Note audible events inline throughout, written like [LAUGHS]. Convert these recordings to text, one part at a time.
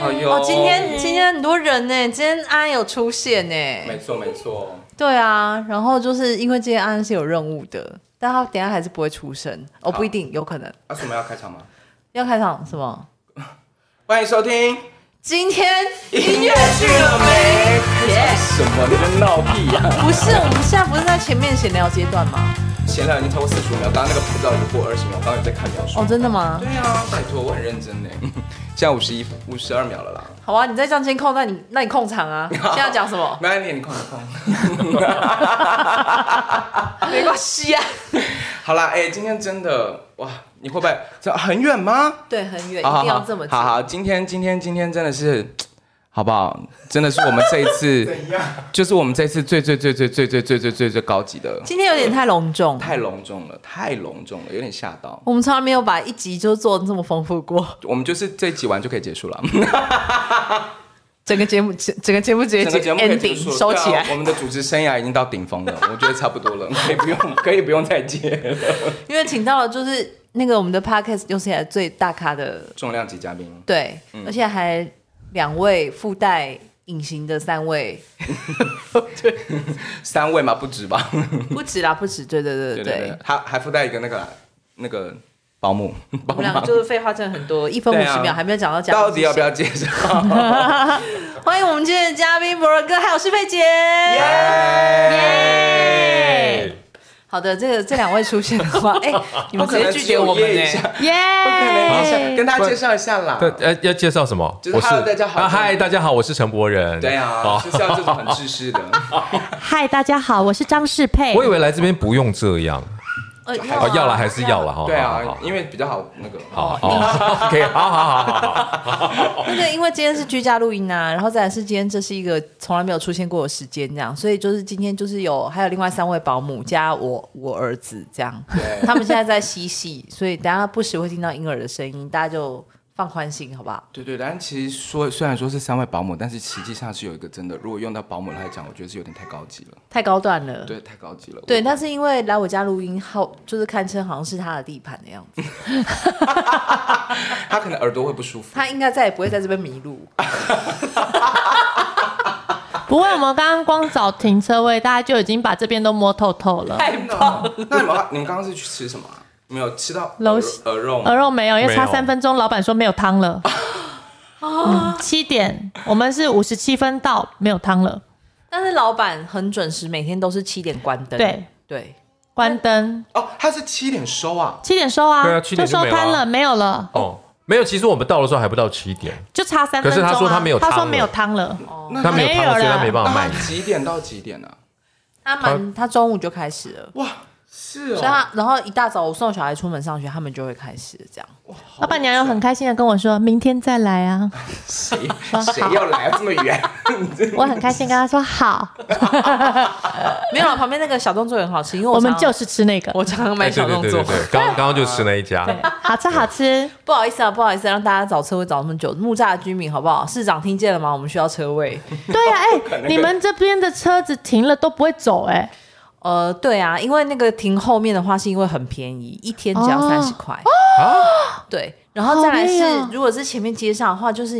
哎呦哦，今天今天很多人呢，今天安安有出现呢。没错没错。对啊，然后就是因为今天安安是有任务的，但他等下还是不会出声哦，不一定，有可能。啊，什么要开场吗？要开场什么？[LAUGHS] 欢迎收听。今天音乐剧了没？什么？你在闹屁呀？[LAUGHS] 不是，我们现在不是在前面闲聊阶段吗？闲聊已经超过四十五秒，刚刚那个拍照已经过二十秒，我刚刚在看秒数。哦，真的吗？对啊，拜托，我很认真呢。现在五十一、五十二秒了啦。好啊，你再这样监控，那你那你控场啊？[LAUGHS] 现在要讲什么？没关系，你控你控。[LAUGHS] 没关系啊。好啦，哎，今天真的哇，你会不会这很远吗？对，很远，一定要这么近。好好，今天今天今天真的是，好不好？真的是我们这一次，[LAUGHS] 就是我们这一次最最最最最最最最最最高级的。今天有点太隆重，太隆重了，太隆重了，有点吓到。我们从来没有把一集就做的这么丰富过。我们就是这一集完就可以结束了。整个节目，整整个节目直接整个节目可以结 ending 束收起来。啊、我们的主持生涯已经到顶峰了，我觉得差不多了，可以不用，可以不用再接了。因为请到了就是那个我们的 podcast 有史以来最大咖的重量级嘉宾，对，嗯、而且还两位附带隐形的三位，[LAUGHS] 对，三位嘛不止吧？[LAUGHS] 不止啦，不止，对对对对对，对，还还附带一个那个那个。保姆，我们两个就是废话真的很多，一分五十秒还没有讲到嘉宾，到底要不要介绍？[LAUGHS] 欢迎我们今天的嘉宾博仁哥，还有诗珮姐。好的，这个这两位出现的话，[LAUGHS] 哎、欸，你们直接拒绝我们呢？[LAUGHS] 耶！不可能，跟大家介绍一下啦。对，呃，要介绍什么？就是哈喽大家好。啊，嗨，大家好，我是陈柏仁。对啊，就是要这种很自私的。[LAUGHS] 嗨，大家好，我是张世佩。我以为来这边不用这样。要了还是要了哈？对啊，因为比较好那个。好哦，OK，好好好好好。那个，[LAUGHS] 因为今天是居家录音啊，然后再来是今天这是一个从来没有出现过的时间，这样，所以就是今天就是有还有另外三位保姆加我我儿子这样，他们现在在嬉戏，所以等下不时会听到婴儿的声音，大家就。放宽心，好不好？对对，但其实说虽然说是三位保姆，但是实际上是有一个真的，如果用到保姆来讲，我觉得是有点太高级了，太高端了。对，太高级了。对，那是因为来我家录音后，就是堪称好像是他的地盘的样子。[LAUGHS] 他可能耳朵会不舒服。他应该再也不会在这边迷路。[LAUGHS] 不会，我们刚刚光找停车位，大家就已经把这边都摸透透了。太棒了！[LAUGHS] 那你们你们刚刚是去吃什么？没有吃到鹅鹅肉，鹅肉没有，因为差三分钟，老板说没有汤了。嗯，七点，我们是五十七分到，没有汤了。但是老板很准时，每天都是七点关灯。对对，关灯。哦，他是七点收啊？七点收啊？对啊，七点就收摊了，没有了。哦，没有，其实我们到的时候还不到七点，就差三分钟。可是他说他没有，他说没有汤了。哦，他没有汤了，所以他没办法卖。几点到几点呢？他蛮，他中午就开始了。哇。是、哦，所以他然后一大早我送小孩出门上学，他们就会开始这样。老板娘又很开心的跟我说：“明天再来啊。”谁 [LAUGHS] 谁要来这么远？[LAUGHS] 我很开心跟他说好。[LAUGHS] 没有了，旁边那个小动作也很好吃，因为我，我们就是吃那个。我常常买小动作，刚刚刚就吃那一家，好吃好吃。不好意思啊，不好意思，让大家找车位找那么久。木栅的居民好不好？市长听见了吗？我们需要车位。对呀、啊，哎、欸，你们这边的车子停了都不会走哎、欸。呃，对啊，因为那个停后面的话，是因为很便宜，一天只要三十块。哦，对，然后再来是，哦、如果是前面街上的话，就是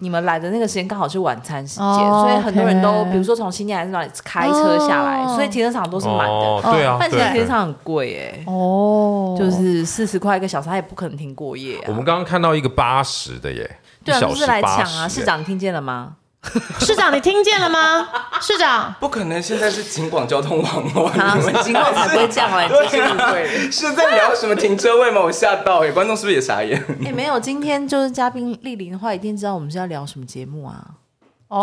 你们来的那个时间刚好是晚餐时间，哦、所以很多人都，哦、比如说从新店还是哪里开车下来，哦、所以停车场都是满的。哦、对啊，但其实停车场很贵哎。哦，就是四十块一个小时，他也不可能停过夜、啊。我们刚刚看到一个八十的耶，对啊，就是来抢啊！市长听见了吗？[LAUGHS] 市长，你听见了吗？市长，不可能，现在是警广交通网络，啊，警广才 [LAUGHS] 不会这样哎，[LAUGHS] 这是不会。是在聊什么停车位吗？我吓到，哎，观众是不是也傻眼？哎、欸，没有，今天就是嘉宾莅临的话，一定知道我们是要聊什么节目啊？哦，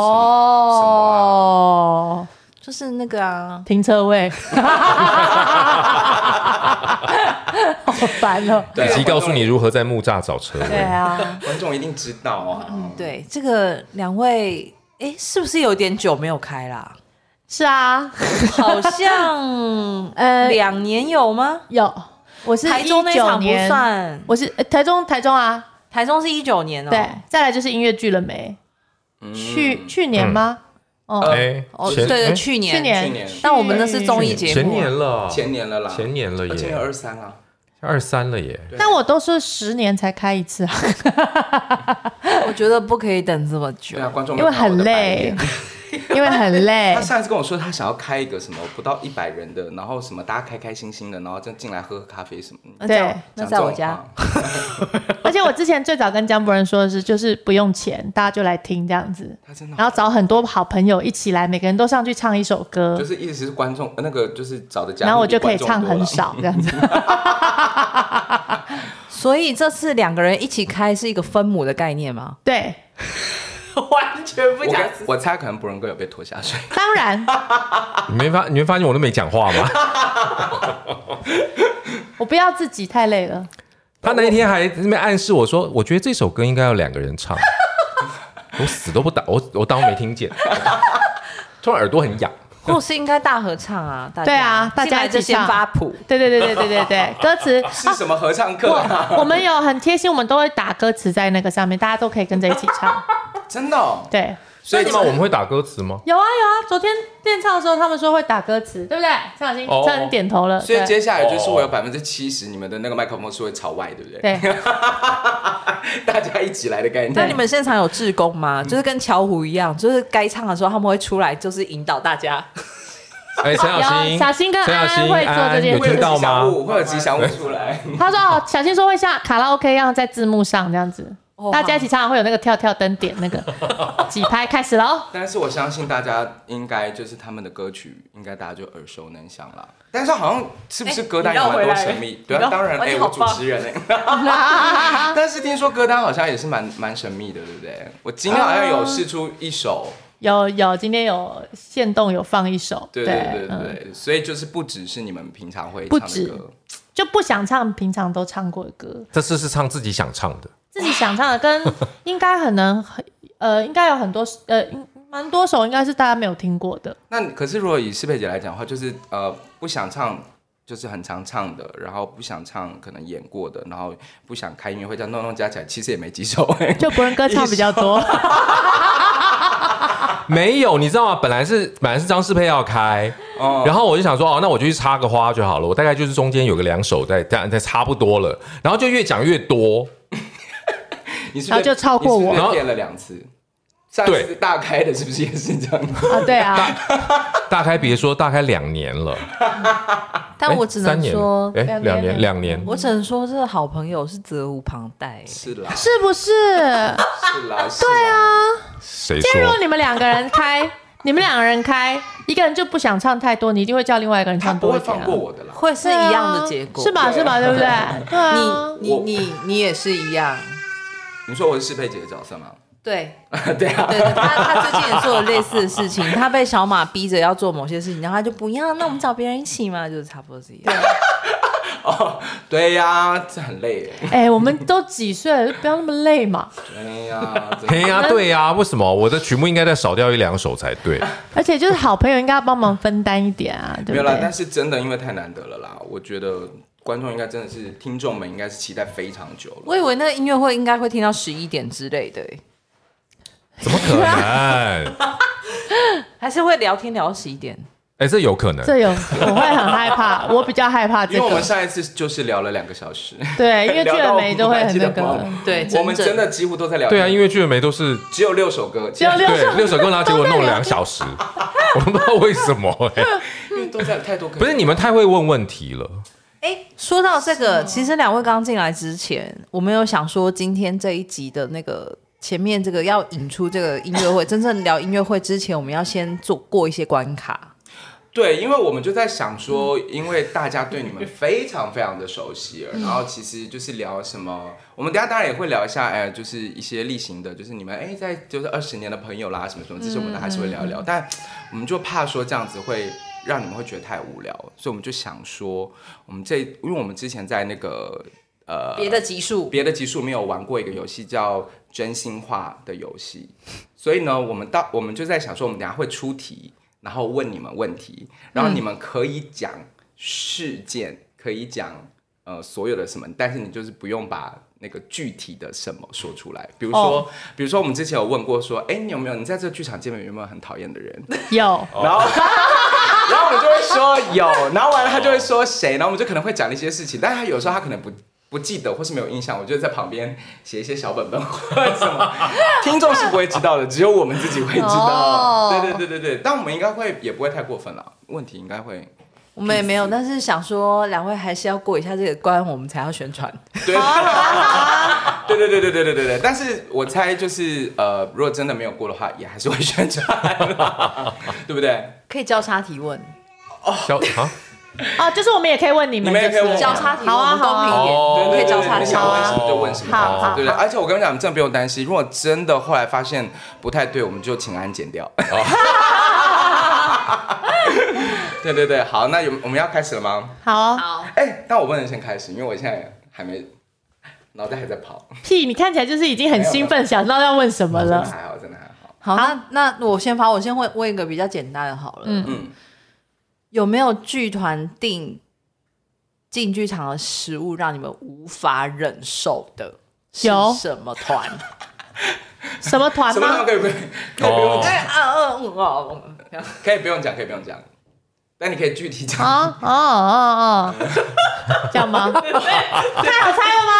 就是那个啊，停车位，[LAUGHS] 好烦哦。以及告诉你如何在木栅找车位。对啊，观众一定知道啊。嗯，对，这个两位。哎，是不是有点久没有开啦？是啊，好像呃 [LAUGHS] 两年有吗？有，我是台中那场不算，我是台中台中啊，台中是一九年哦。对，再来就是音乐剧了没？去去年吗？哦，哎，哦，对对，去年去年。去年，但我们那是综艺节目，前年了，前年了啦，前年了耶，前年二三啊。二三了耶，但我都是十年才开一次啊。我觉觉得不可以等这么久。对。啊，观众因为很累，[LAUGHS] 因为很累他。上一次跟我说，他想要开一个什么不到一百人的，然后什么大家开开心心的，然后就进来喝喝咖啡什么的。那在我对那在我家，[LAUGHS] 而且我之前最早跟江博仁说的是，就是不用钱，大家就来听这样子，他真的然后找很多好朋友一起来，每个人都上去唱一首歌就，是意思是观众呃那个就是找的嘉宾，然后我就可以唱很。少这样子。[LAUGHS] 所以这次两个人一起开是一个分母的概念吗？对，[LAUGHS] 完全不我跟我猜可能博仁哥有被拖下水。当然 [LAUGHS] 你没发，你没发现我都没讲话吗？[LAUGHS] 我不要自己太累了。他那一天还在那边暗示我说，我觉得这首歌应该要两个人唱。我死都不打，我我当没听见，突然耳朵很痒。或是应该大合唱啊？大家对啊大家就先一起唱发谱。对对对对对对对，歌词是什么合唱课我们有很贴心，我们都会打歌词在那个上面，大家都可以跟着一起唱。真的哦？对，所以你们我们会打歌词吗？有啊有啊，昨天练唱的时候，他们说会打歌词，对不对？张小新，哦张小新点头了。所以接下来就是我有百分之七十，你们的那个麦克风是会朝外，对不对？对，[LAUGHS] 大家一起来的概念。那你们现场有志工吗？就是跟巧虎一样，就是该唱的时候他们会出来，就是引导大家。哎，陈小新，有小新跟陈小新安安会做这件事有听到吗？会有吉祥物出来。他说哦，小新说会像卡拉 OK 一样在字幕上这样子，哦大家一起唱会有那个跳跳灯点那个 [LAUGHS] 几拍开始喽。但是我相信大家应该就是他们的歌曲，应该大家就耳熟能详了。但是好像是不是歌单有蛮多神秘？对啊，当然，哎，我主持人哎。[LAUGHS] [LAUGHS] 但是听说歌单好像也是蛮蛮神秘的，对不对？我今天好像有试出一首。有有，今天有现动有放一首，对对对对，嗯、所以就是不只是你们平常会唱的歌，就不想唱平常都唱过的歌，这次是唱自己想唱的，自己想唱的跟 [LAUGHS] 应该很能很呃，应该有很多呃，蛮多首应该是大家没有听过的。那可是如果以适配姐来讲的话，就是呃不想唱，就是很常唱的，然后不想唱可能演过的，然后不想开音乐会这样弄弄加起来，其实也没几首哎，就国人歌唱比较多。[LAUGHS] 没有，你知道吗？本来是本来是张世配要开，哦然后我就想说，哦，那我就去插个花就好了。我大概就是中间有个两首在，在在差不多了，然后就越讲越多。你是是然后就超过我骗了两次。上次大开的是不是也是这样？啊，对啊，大开别说，大开两年了，[LAUGHS] 但我只能说，哎，两年两年，我只能说，这个好朋友是责无旁贷。是啦，是不是？[LAUGHS] 是啦，对啊。谁假如说？你们两个人开，你们两个人开，一个人就不想唱太多，你一定会叫另外一个人他不会唱多一点、啊。放过我的啦。会是一样的结果，是吧？是吧？对不对？对啊。你你你你也是一样。你说我是适配姐的角色吗？对，[LAUGHS] 对啊，对对，他他最近也做了类似的事情，他被小马逼着要做某些事情，然后他就不要，那我们找别人一起嘛，就是差不多是一样。[LAUGHS] 哦，对呀，这很累耶。哎、我们都几岁了，就不要那么累嘛。对呀，嘿呀，对呀，为什么我的曲目应该再少掉一两首才对？[LAUGHS] 而且就是好朋友应该要帮忙分担一点啊，对不没有啦，但？是真的因为太难得了啦，我觉得观众应该真的是听众们应该是期待非常久了。我以为那个音乐会应该会听到十一点之类的，怎么可能？[LAUGHS] 还是会聊天聊到十一点。哎，这有可能。这有我会很害怕，[LAUGHS] 我比较害怕这个因为我们。上一次就是聊了两个小时，对，因为剧的梅都会很那个。[LAUGHS] 对，我们真的几乎都在聊。对啊，因为剧的梅都是只有六首歌，只有六六首歌，然后结果弄了两小时，我不知道为什么哎。因为都在太多。不是你们太会问问题了。哎，说到这个，其实两位刚进来之前，我们有想说今天这一集的那个前面这个要引出这个音乐会，真正聊音乐会之前，我们要先做过一些关卡。对，因为我们就在想说，因为大家对你们非常非常的熟悉，然后其实就是聊什么，我们等下当然也会聊一下，哎，就是一些例行的，就是你们哎在就是二十年的朋友啦，什么什么，这些我们还是会聊一聊，但我们就怕说这样子会让你们会觉得太无聊，所以我们就想说，我们这因为我们之前在那个呃别的集数，别的集数没有玩过一个游戏叫真心话的游戏，所以呢，我们到我们就在想说，我们等下会出题。然后问你们问题，然后你们可以讲事件，可以讲呃所有的什么，但是你就是不用把那个具体的什么说出来。比如说，oh. 比如说我们之前有问过说，哎，你有没有你在这个剧场见面有没有很讨厌的人？有。然后，然后我们就会说有，然后完了他就会说谁，然后我们就可能会讲一些事情，但是他有时候他可能不不记得或是没有印象，我就在旁边写一些小本本或者什么，[LAUGHS] 听众是不会知道的，只有我们自己会知道。哦对对对对对，但我们应该会也不会太过分了，问题应该会。我们也没有，但是想说两位还是要过一下这个关，我们才要宣传。对，[LAUGHS] 对对对对对对对对。但是我猜就是呃，如果真的没有过的话，也还是会宣传，[LAUGHS] 对不对？可以交叉提问哦交 [LAUGHS] 啊，哦，就是我们也可以问你们，你们也可以问交叉提问，好啊公平一点，可以交叉你提问。想问什么就问什么，好好对对。而且我跟你讲，你真的不用担心，如果真的后来发现不太对，我们就请安剪掉。[LAUGHS] 对对对，好，那有我们要开始了吗？好哦，好，哎，但我不能先开始，因为我现在还没脑袋还在跑。屁，你看起来就是已经很兴奋，想到要问什么了。真的还好，真的还好。好，那那我先发，我先问问一个比较简单的好了。嗯嗯，有没有剧团订进剧场的食物让你们无法忍受的？有什么团？[LAUGHS] 什么团吗什么团可？以不可以可以不用哦可以不用讲，可以不用讲。但你可以具体讲。哦哦哦哦，这样吗？[LAUGHS] 太好猜了吗？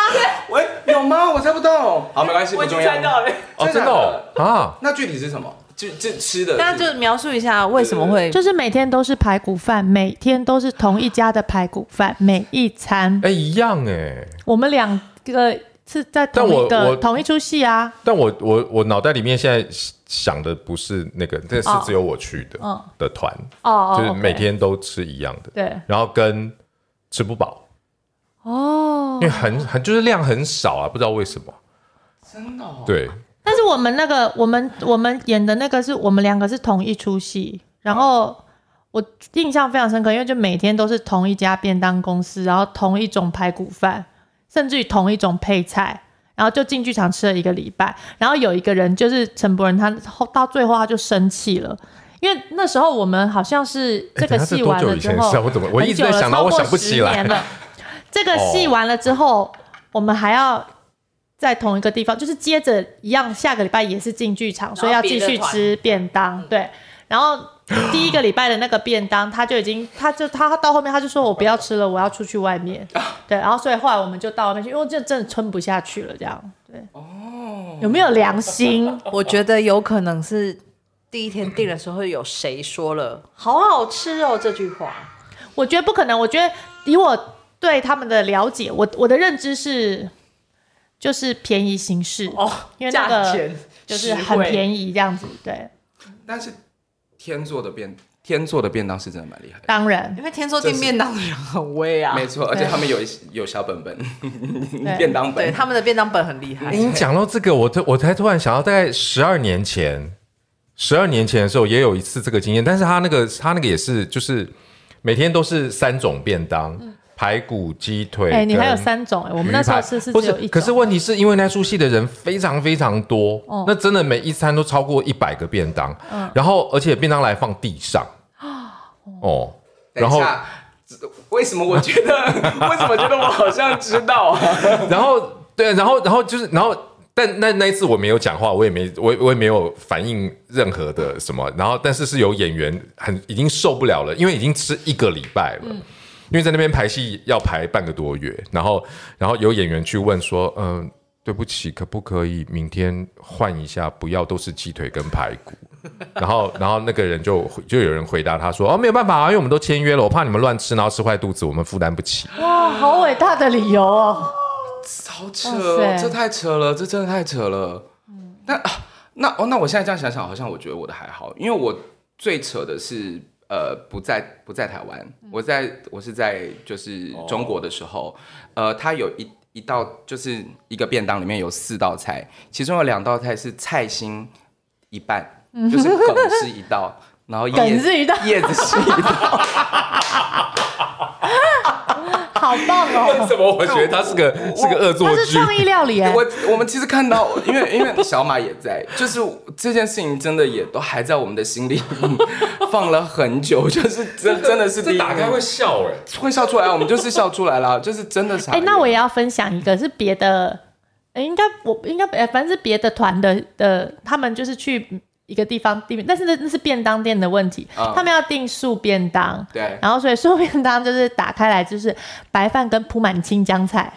喂，有吗？我猜不到。好，没关系，不重要。了。哦，真的哦啊，那具体是什么？就就吃的。那就描述一下为什么会就是每天都是排骨饭，每天都是同一家的排骨饭，每一餐。哎，一样哎。我们两个是在同一但我我个同一出戏啊。但我我我脑袋里面现在想的不是那个，这是哦只有我去的嗯的团，哦哦，就是每天都吃一样的，对。然后跟吃不饱，哦。因为很很就是量很少啊，不知道为什么。真的哦。对，但是我们那个，我们我们演的那个是我们两个是同一出戏，然后我印象非常深刻，因为就每天都是同一家便当公司，然后同一种排骨饭，甚至于同一种配菜，然后就进剧场吃了一个礼拜，然后有一个人就是陈柏仁，他后到最后他就生气了。因为那时候我们好像是这个戏完了之后，很久了我想不起来。超过十年了。这个戏完了之后，我们还要在同一个地方，就是接着一样，下个礼拜也是进剧场，所以要继续吃便当。对，然后 [LAUGHS] 第一个礼拜的那个便当，他就已经，他就他到后面他就说我不要吃了，我要出去外面。对，然后所以后来我们就到外面去，因为这真的撑不下去了，这样。对，哦，有没有良心？[LAUGHS] 我觉得有可能是第一天订的时候有谁说了“好好吃哦”这句话。我觉得不可能。我觉得以我对他们的了解，我我的认知是，就是便宜行事哦因为那个就是很便宜这样子。对，但是天做的便天做的便当是真的蛮厉害的。当然因为天做订便当的人很威啊，没错，而且他们有一有小本本，[LAUGHS] 便当本。对他们的便当本很厉害。你讲到这个，我突我才突然想到，大概十二年前，十二年前的时候也有一次这个经验，但是他那个他那个也是就是每天都是三种便当，排骨、鸡腿。哎、你还有三种哎、我们那时候吃是不是只有一种。可是问题是因为那出戏的人非常非常多，哦那真的每一餐都超过一百个便当，嗯然后而且便当来放地上，哦，然后为什么我觉得为什么觉得我好像知道啊？[LAUGHS] 然后对，然后然后就是然后。但那那一次我没有讲话，我也没我我也没有反应任何的什么，然后但是是有演员很已经受不了了，因为已经吃一个礼拜了，因为在那边排戏要排半个多月，然后然后有演员去问说，嗯、对不起，可不可以明天换一下，不要都是鸡腿跟排骨，[LAUGHS] 然后然后那个人就就有人回答他说，哦没有办法啊，因为我们都签约了，我怕你们乱吃，然后吃坏肚子，我们负担不起。哇，好伟大的理由哦！好扯哦，这太扯了，这真的太扯了。嗯，那啊，那哦，那我现在这样想想，好像我觉得我的还好，因为我最扯的是呃不在不在台湾，我在我是在就是中国的时候，呃，他有一一道就是一个便当里面有四道菜，其中有两道菜是菜心一半，就是梗是一道，然后叶子是一道。叶子是一道。[LAUGHS] 好棒哦为哦！什么我觉得他是个是个恶作剧？它是创意料理哎、我我们其实看到，因为因为小马也在，就是这件事情真的也都还在我们的心里放了很久，就是真真的是第一名笑哎、会笑出来，我们就是笑出来了，就是真的傻哎、眼。那我也要分享一个，是别的，哎、应该我应该哎，反正是别的团的的，他们就是去一个地方订，但是那那是便当店的问题，嗯他们要订素便当，对然后所以素便当就是打开来就是白饭跟铺满青江菜，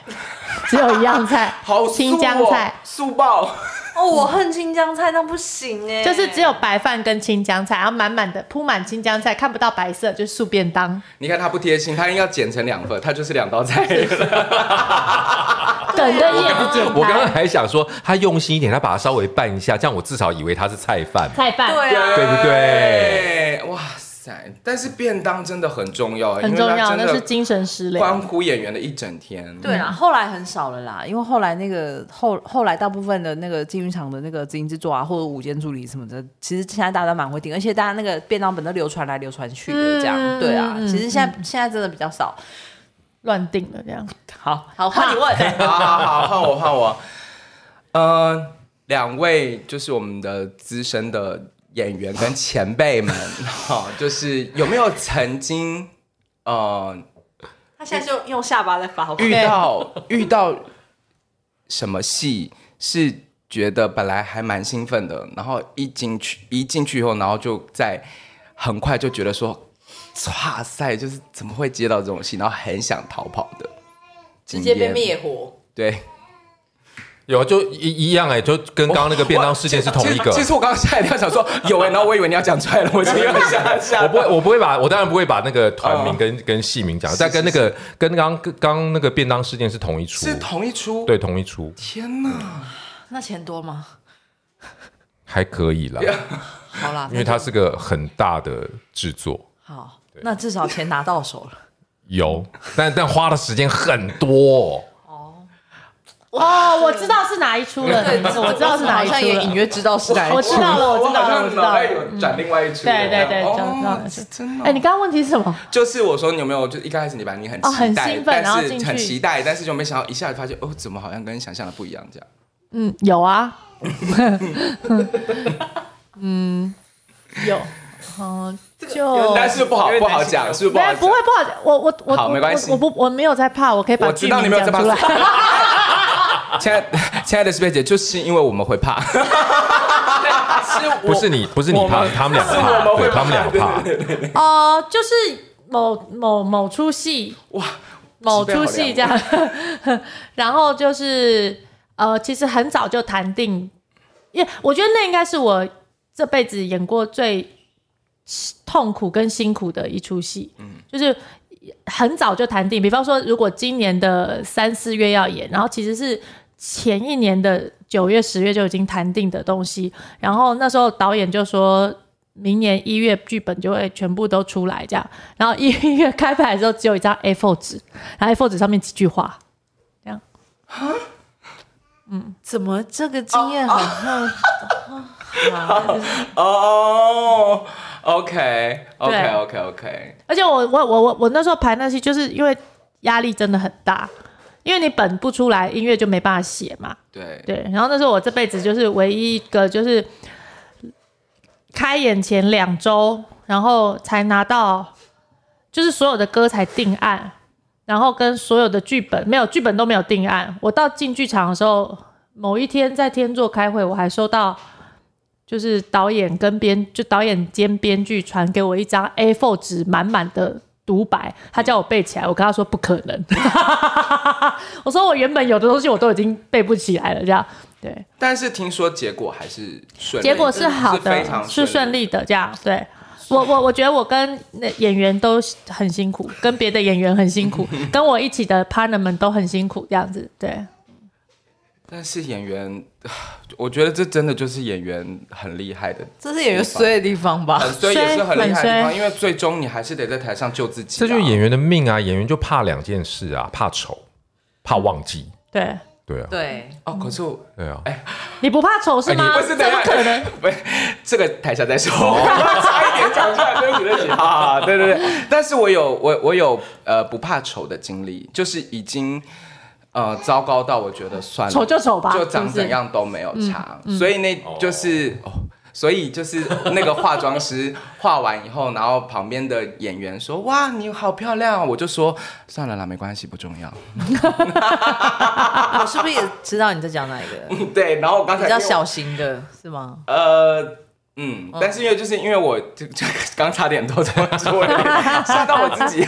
只有一样菜，[LAUGHS] 好哦青江哦菜。素爆。哦，我恨青江菜，那不行哎，就是只有白饭跟青江菜，然后满满的铺满青江菜，看不到白色，就是素便当。你看他不贴心，他应该要剪成两份，他就是两道菜。梗跟叶子剪。我刚刚还想说，他用心一点，他把它稍微拌一下，这样我至少以为它是菜饭。菜饭，对啊，对不对？哇塞！但是便当真的很重要，很重要，那是精神食关。乎演员的一整天。对啊，后来很少了啦，因为后来那个后后来大部分的那个金鱼场的那个执行制作啊，或者午间助理什么的，其实现在大家都蛮会订，而且大家那个便当本都流传来流传去的这样，嗯对啊，嗯其实现在、现在真的比较少。乱订了这样。好好换你问，[LAUGHS] 好好好，换我换我。呃，两位就是我们的资深的演员跟前辈们，[LAUGHS] 哈、就是有没有曾经呃他现在就用下巴在发挥。遇到 [LAUGHS] 遇到什么戏是觉得本来还蛮兴奋的，然后一进去一进去以后，然后就在很快就觉得说，哇塞，就是怎么会接到这种戏，然后很想逃跑的，直接被。灭火。对，有就一一样哎、就跟刚刚那个便当事件是同一个。其实其实我刚刚吓一跳，想说有哎、[LAUGHS] 然后我以为你要讲出来了，我就有点吓吓。我不会，[LAUGHS] 我不会把，我当然不会把那个团名跟、跟戏名讲，但跟那个跟刚刚刚那个便当事件是同一出，是同一出。，对同一出，天哪！那钱多吗？还可以啦，好啦，因为它是个很大的制作，好，那至少钱拿到手了。有，但但花的时间很多、哦，我知道是哪一出了，我知道是哪一出好像也隐。约知道是哪一出。我知道了，我知道了，我知道了。有转另外一出。对对对，哦知道知道了。真的。哎，你刚刚问题是什么？就是我说你有没有，就一开始你把你很哦很，兴奋然后很期待，但是就没想到一下子发现哦，怎么好像跟想象的不一样这样。嗯，有啊。嗯，有。嗯，就但是不好不好讲，是不是不好没不会？不好讲，我我我我好没关系我不我没有在怕，我可以把我知道剧名你没有在怕讲出来。[LAUGHS] 亲爱的 [LAUGHS] 亲爱的师贝姐，就是因为我们会怕，是我不是你，不是你怕，他们两个是我怕，们会对他们两个怕。[LAUGHS] 哦、就是某某某出戏，哇，某出戏这样，然后就是呃，其实很早就谈定，因为我觉得那应该是我这辈子演过最痛苦跟辛苦的一出戏，嗯，就是很早就谈定。比方说，如果今年的三四月要演，然后其实是前一年的九月、十月就已经谈定的东西，然后那时候导演就说。明年一月剧本就会全部都出来，这样，然后一月开拍的时候只有一张 A4 纸，然后 A4 纸上面几句话，这样。嗯怎么这个经验好像？[LAUGHS] 哦，OK，OK，OK，OK 而且我我我我我那时候排那戏，就是因为压力真的很大，因为你本不出来，音乐就没办法写嘛。对对，然后那时候我这辈子就是唯一一个就是开演前两周，然后才拿到，就是所有的歌才定案，然后跟所有的剧本没有剧本都没有定案。我到进剧场的时候，某一天在天座开会，我还收到就是导演跟编就导演兼编剧传给我一张 A4 纸满满的独白，他叫我背起来，我跟他说不可能，[LAUGHS] 我说我原本有的东西我都已经背不起来了，这样。对，但是听说结果还是顺，结果是好的，是顺利的，这样。对我我我觉得我跟那演员都很辛苦，跟别的演员很辛苦，[LAUGHS] 跟我一起的 partner 们都很辛苦，这样子。对，但是演员，[SIGHS] 我觉得这真的就是演员很厉害的，这是演员衰的地方吧？很衰也是很厉害的地方，因为最终你还是得在台上救自己啊。这就是演员的命啊！演员就怕两件事啊，怕丑，怕忘记。对，对啊，对，哦，可是我对啊。哎你不怕丑是吗？不是，怎么可能？？[LAUGHS] 不是，这个台下再说，[LAUGHS] 差一点讲出来，对不起，对不起。[LAUGHS] 啊，对对对，但是我有我我有呃不怕丑的经历，就是已经呃糟糕到我觉得算了，丑就丑吧就长怎样都没有差，所以那就是哦。所以就是那个化妆师画完以后，然后旁边的演员说：“哇，你好漂亮哦！”我就说：“算了啦，没关系，不重要。[LAUGHS] 我是不是也知道你在讲哪一个？[LAUGHS] 对，然后我刚才比较小型的是吗？呃，嗯，但是因为就是因为我就就刚差点都这么说，吓到我自己。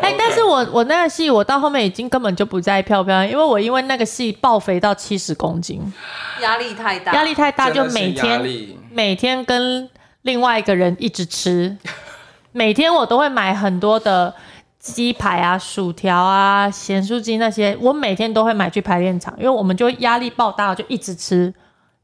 哎，但是我我那个戏我到后面已经根本就不在意漂不漂亮，因为我因为那个戏爆肥到七十公斤，压力太大，压力太大，就每天每天跟另外一个人一直吃，[LAUGHS] 每天我都会买很多的鸡排啊、薯条啊、咸酥鸡那些，我每天都会买去排练场，因为我们就压力爆大，就一直吃。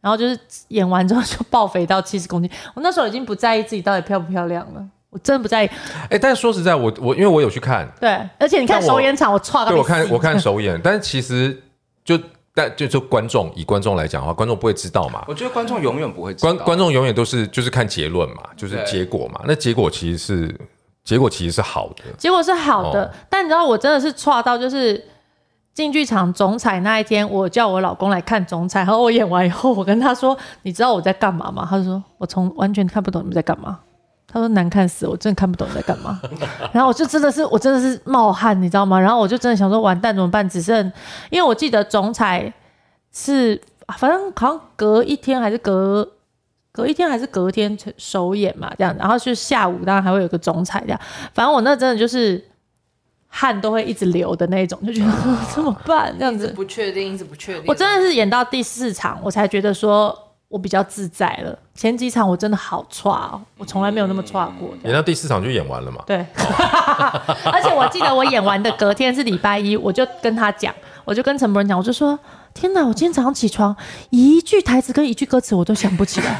然后就是演完之后就爆肥到七十公斤，我那时候已经不在意自己到底漂不漂亮了，我真的不在意。哎，但是说实在，我我因为我有去看，对，而且你看首演场，我错，对，我看我看首演，但是其实就但就就观众以观众来讲的话，观众不会知道嘛。我觉得观众永远不会知道，观观众永远都是就是看结论嘛，就是结果嘛。那结果其实是结果其实是好的，结果是好的，哦、但你知道我真的是错到就是。进剧场总彩那一天，我叫我老公来看总彩，然后我演完以后，我跟他说：“你知道我在干嘛吗？”他就说：“我从完全看不懂你们在干嘛。”他说：“难看死，我真的看不懂你在干嘛。[LAUGHS] ”然后我就真的是，我真的是冒汗，你知道吗？然后我就真的想说：“完蛋，怎么办？”只剩因为我记得总彩是反正好像隔一天还是隔隔一天还是隔天首演嘛，这样。然后就下午当然还会有个总彩这样。反正我那真的就是。汗都会一直流的那种，就觉得 [LAUGHS] 怎么办？这样子不确定，一直不确定。我真的是演到第四场，我才觉得说我比较自在了。前几场我真的好差哦，我从来没有那么差过。演到第四场就演完了嘛？对。[LAUGHS] 而且我记得我演完的隔天是礼拜一，我就跟他讲，我就跟陈柏仁讲，我就说。天哪！我今天早上起床，一句台词跟一句歌词我都想不起来，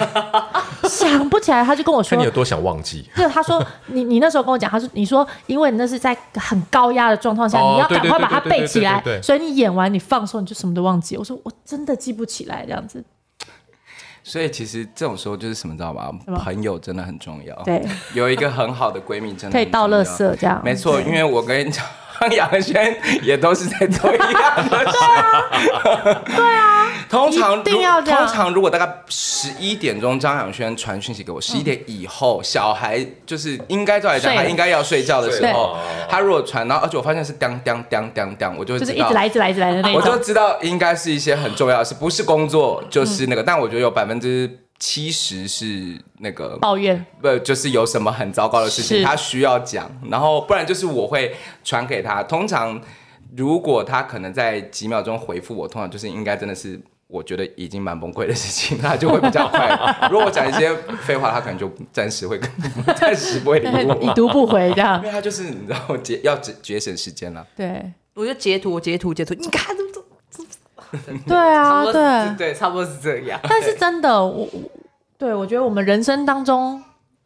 想不起来。他就跟我说：“看你有多想忘记。”对，他说：“ [LAUGHS] 你你那时候跟我讲，他说你说，因为你那是在很高压的状况下，你要赶快把它背起来，所以你演完你放松，你就什么都忘记。”我说：“我真的记不起来这样子。”所以其实这种时候就是什么，知道吧？朋友真的很重要。对，有一个很好的闺蜜真的可以倒垃圾这样。没错，因为我跟你讲。杨轩也都是在做一样的事。对啊，通常。通常如果大概十一点钟，张杨轩传讯息给我，十一点以后，小孩就是应该照来讲，他应该要睡觉的时候，他如果传，然后而且我发现是当当当当当，我就就是一直来一直来一直来的那种，我就知道应该是一些很重要的事，不是工作就是那个，但我觉得有百分之。其实是那个抱怨，不就是有什么很糟糕的事情，他需要讲，然后不然就是我会传给他。通常如果他可能在几秒钟回复我，通常就是应该真的是我觉得已经蛮崩溃的事情，他就会比较快。[LAUGHS] 如果我讲一些废话，他可能就暂时会暂时不会理我，已读不回这样。因为他就是你知道节要节节省时间了。对，我就截图，截图截图，你看。[LAUGHS] 对啊，对对，差不多是这样。但是真的，我对我觉得我们人生当中，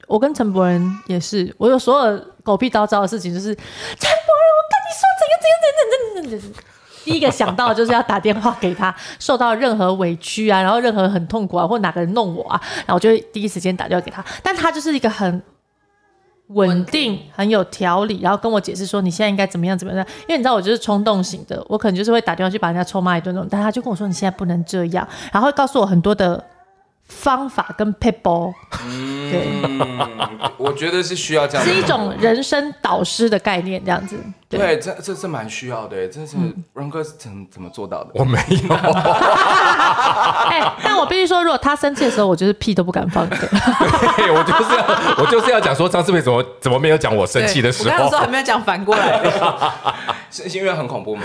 我跟陈柏仁也是，我有所有狗屁叨叨的事情，就是陈柏仁，我跟你说怎样怎样怎样怎样怎样，第一个想到就是要打电话给他，受到任何委屈啊，然后任何很痛苦啊，或哪个人弄我啊，然后我就会第一时间打电话给他。但他就是一个很。稳定，很有条理，然后跟我解释说你现在应该怎么样怎么样，因为你知道我就是冲动型的，我可能就是会打电话去把人家臭骂一顿那种，但他就跟我说你现在不能这样，然后会告诉我很多的。方法跟撇步，嗯，对，[LAUGHS] 我觉得是需要这样，是一种人生导师的概念，这样子。对，对这这是蛮需要的，这是荣哥是怎怎么做到的？我没有。[LAUGHS] 哎、欸，但我必须说，如果他生气的时候，我就是屁都不敢放的。[LAUGHS] 对，我就是要，我就是要讲说，张志伟怎么怎么没有讲我生气的时候？我刚刚说还没有讲反过来，是因为很恐怖吗？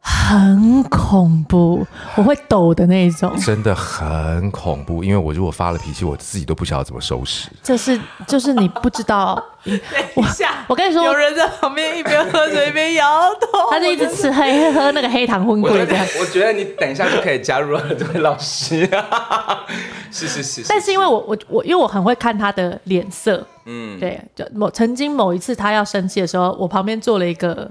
很恐怖，我会抖的那一种，真的很恐怖。因为我如果发了脾气，我自己都不晓得怎么收拾。这是就是你不知道。[LAUGHS] 等一下，我跟你说，有人在旁边一边喝水一边摇头，[LAUGHS] 他就一直吃黑喝那个黑糖混贵这样。我觉得你等一下就可以加入了这位老师。[LAUGHS] 是是是，是，但是因为我我我因为我很会看他的脸色，嗯，对，就某曾经某一次他要生气的时候，我旁边坐了一个，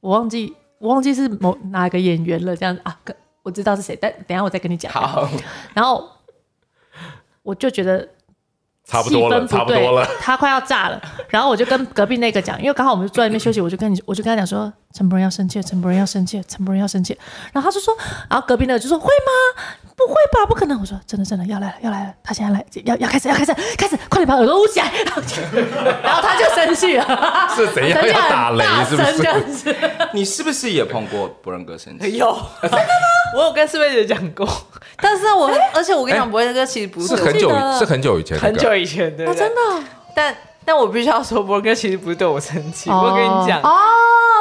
我忘记。我忘记是某哪个演员了，这样啊，我知道是谁，但等下我再跟你讲。好，然后我就觉得差不多了，差不多了，他快要炸了。然后我就跟隔壁那个讲，因为刚好我们就坐在那边休息，我就跟你，我就跟他讲说，陈柏仁要生气，陈柏仁要生气，陈柏仁要生气。然后他就说，然后隔壁那个就说会吗？不会吧，不可能。我说真的，真的要来了，要来了。他现在来，要要开始，要开始，开始，快点把耳朵捂起来。然后他就生气了，[LAUGHS] 是怎样 [LAUGHS] 要打雷？是不是？你是不是也碰过博仁哥生气？[LAUGHS] 有真的吗？我有跟四妹姐讲过，但是我而且我跟你讲，博仁哥其实不是很久，是很久以前，很久以前的，真的。但但我必须要说，博仁哥其实不是对我生气。我跟你讲哦，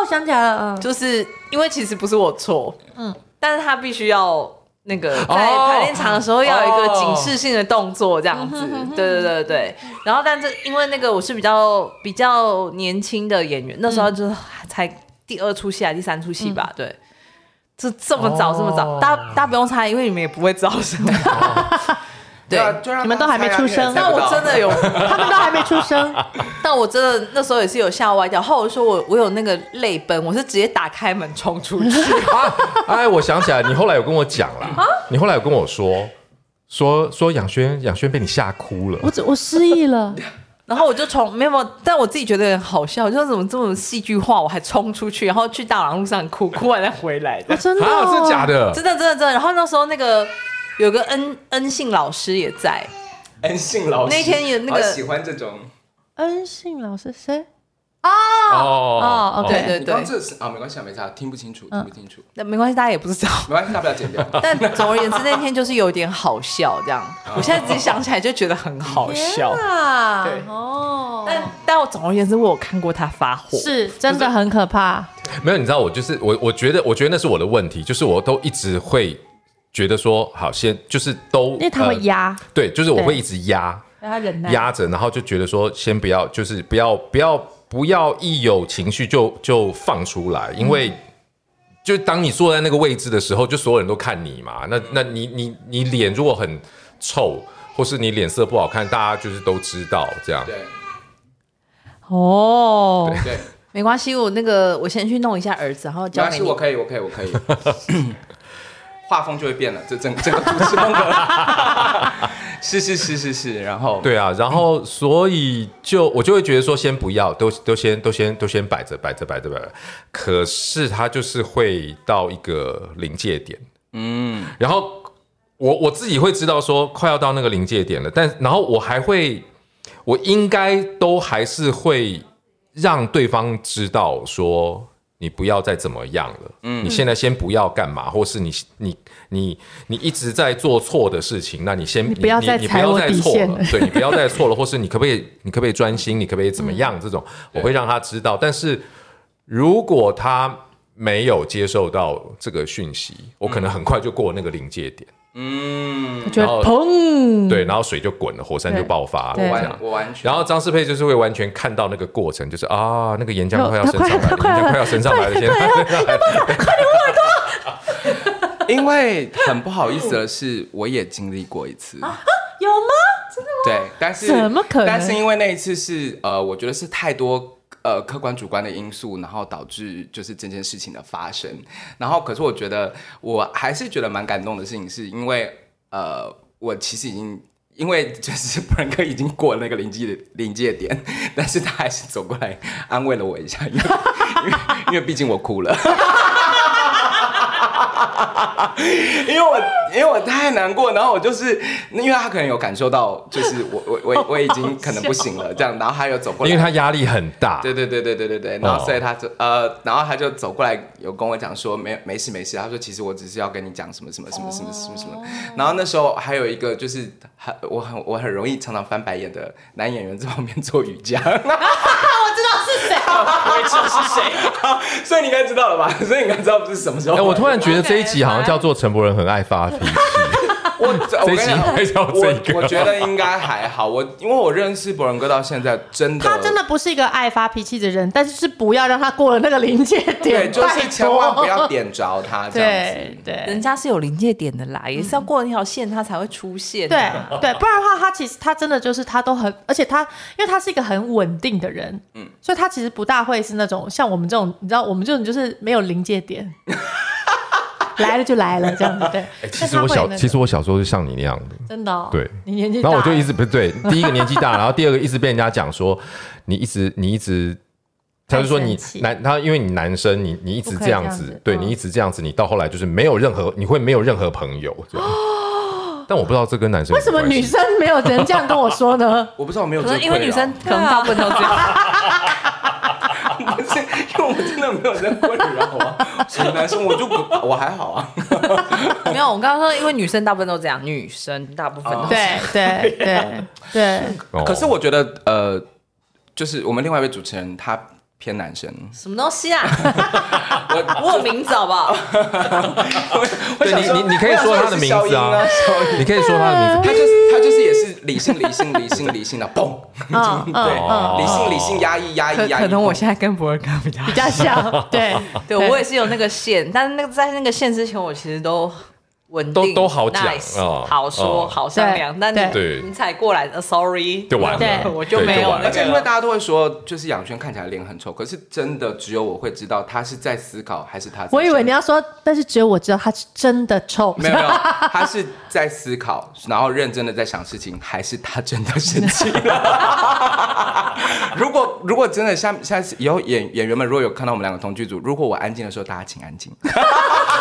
我想起来了，就是因为其实不是我错，嗯，但是他必须要。那个在排练场的时候要有一个警示性的动作，这样子，对对对对。然后，但是因为那个我是比较比较年轻的演员，那时候就是才第二出戏还是第三出戏吧，对。这这么早这么早，大家大家不用猜，因为你们也不会知道什么。对，你们都还没出生，但我真的有，[LAUGHS] 他们都还没出生，[LAUGHS] 但我真的那时候也是有吓歪掉。后来说我我有那个泪奔，我是直接打开门冲出去。[LAUGHS] 啊，哎，我想起来，你后来有跟我讲了，啊、你后来有跟我说，说说杨轩，杨轩被你吓哭了，我我失忆了，然后我就从没有，但我自己觉得很好笑，就是怎么这么戏剧化，我还冲出去，然后去大马路上哭，哭完再回来。的，真的、哦。啊，是假的，真的真的真的。然后那时候那个。有个恩恩信老师也在，恩信老师那天有那个喜欢这种。恩信老师谁？哦！哦哦，对对对，这是啊，没关系，没差，听不清楚，听不清楚，那没关系，大家也不知道，没关系，大不了剪掉。[LAUGHS] 但总而言之，那天就是有点好笑，这样，我现在自己想起来就觉得很好笑，对。哦。但但我总而言之，我有看过他发火，是真的很可怕。没有，你知道，我就是我，我觉得，我觉得那是我的问题，就是我都一直会。觉得说好，先就是都，因为他会压、呃，对，就是我会一直压，他忍耐，压着，然后就觉得说先不要，就是不要不要不要一有情绪就就放出来，因为就当你坐在那个位置的时候，就所有人都看你嘛，那那你你你脸如果很臭，或是你脸色不好看，大家就是都知道这样。对，哦，对，对没关系，我那个我先去弄一下儿子，然后交给你。没关系，我可以，我可以，我可以。画风就会变了，这整 [LAUGHS] 整个主持风格，[LAUGHS] 是是是是是，然后对啊，然后所以就我就会觉得说，先不要，都都先都先都先摆着摆着摆着摆着，可是他就是会到一个临界点，嗯，然后我我自己会知道说快要到那个临界点了，但然后我还会，我应该都还是会让对方知道说。你不要再怎么样了，嗯，你现在先不要干嘛，或是你你你你一直在做错的事情，那你先你不要再踩我底线了，对，你不要再错了，或是你可不可以你可不可以专心，你可不可以怎么样？这种我会让他知道，但是如果他没有接受到这个讯息，我可能很快就过那个临界点。嗯，然后砰，对，然后水就滚了，火山就爆发了，这样。我完全。然后张世佩就是会完全看到那个过程，就是啊，那个岩浆快要升上来了，岩浆快要升上来了，现在快点快点，[LAUGHS] 因为很不好意思的是，我也经历过一次。有吗？真的吗？对，但是怎么可能？但是因为那一次是呃，我觉得是太多。呃，客观主观的因素，然后导致就是这件事情的发生。然后，可是我觉得我还是觉得蛮感动的事情，是因为呃，我其实已经因为就是不然哥已经过了那个临界临界点，但是他还是走过来安慰了我一下，因为因为毕竟我哭了。[LAUGHS] 因为我因为我太难过，然后我就是因为他可能有感受到，就是我我我我已经可能不行了，这样，然后他又走过来，因为他压力很大，对对对对对对对，然后所以他就呃，然后他就走过来有跟我讲说没没事没事，他说其实我只是要跟你讲什么什么什么什么什么什么，然后那时候还有一个就是很我很我很容易常常翻白眼的男演员在旁边做瑜伽，我 [LAUGHS] 知道是谁，我也知道是谁，所以你应该知道了吧？所以你应该知道不是什么时候？哎，我突然觉得这一集好像叫做陈柏仁很爱发脾气。我 [LAUGHS] 我这一集应该叫这个，我觉得应该还好。我因为我认识博仁哥到现在，真的他真的不是一个爱发脾气的人，但是是不要让他过了那个临界点，对，就是千万不要点着他。对对，人家是有临界点的啦，也是要过了那条线他才会出现。对对，不然的话，他其实他真的就是他都很，而且他因为他是一个很稳定的人，嗯，所以他其实不大会是那种像我们这种，你知道，我们这种就是没有临界点。[LAUGHS] 来了就来了，这样子对。哎，其实我小，其实我小时候是像你那样的，真的。对，你年纪大，然后我就一直不对，第一个年纪大，然后第二个一直被人家讲说你一直你一直，他就说你男他因为你男生，你你一直这样子，对你一直这样子，你到后来就是没有任何，你会没有任何朋友。但我不知道这跟男生为什么女生没有人这样跟我说呢？我不知道，我没有，可能因为女生可能大部分都这样。[LAUGHS] [LAUGHS] 不是，因我真的没有在困扰啊。什么男生我就不，我还好啊。没有，我刚刚说，因为女生大部分都这样，女生大部分都是。对对对对。可是我觉得，呃，就是我们另外一位主持人他。偏男生，什么东西啊？[LAUGHS] 我 [LAUGHS] 我有名字好不好？[LAUGHS] 对你你你可以说他的名字啊，你可以说他的名字。他就是他就是也是理性理性理性理性的嘣，对，理性理性压抑压抑压抑。可能我现在跟博尔刚比较比较像，对对，我也是有那个线，但是那个在那个线之前，我其实都。都都好讲，好说好商量，那你你才过来的，sorry，就完了，我就没有。而且因为大家都会说，就是仰轩看起来脸很丑，可是真的只有我会知道他是在思考还是他。我以为你要说，但是只有我知道他是真的臭。没有没有，他是在思考，然后认真的在想事情，还是他真的生气了？如果如果真的下下次以后演演员们如果有看到我们两个同剧组，如果我安静的时候，大家请安静。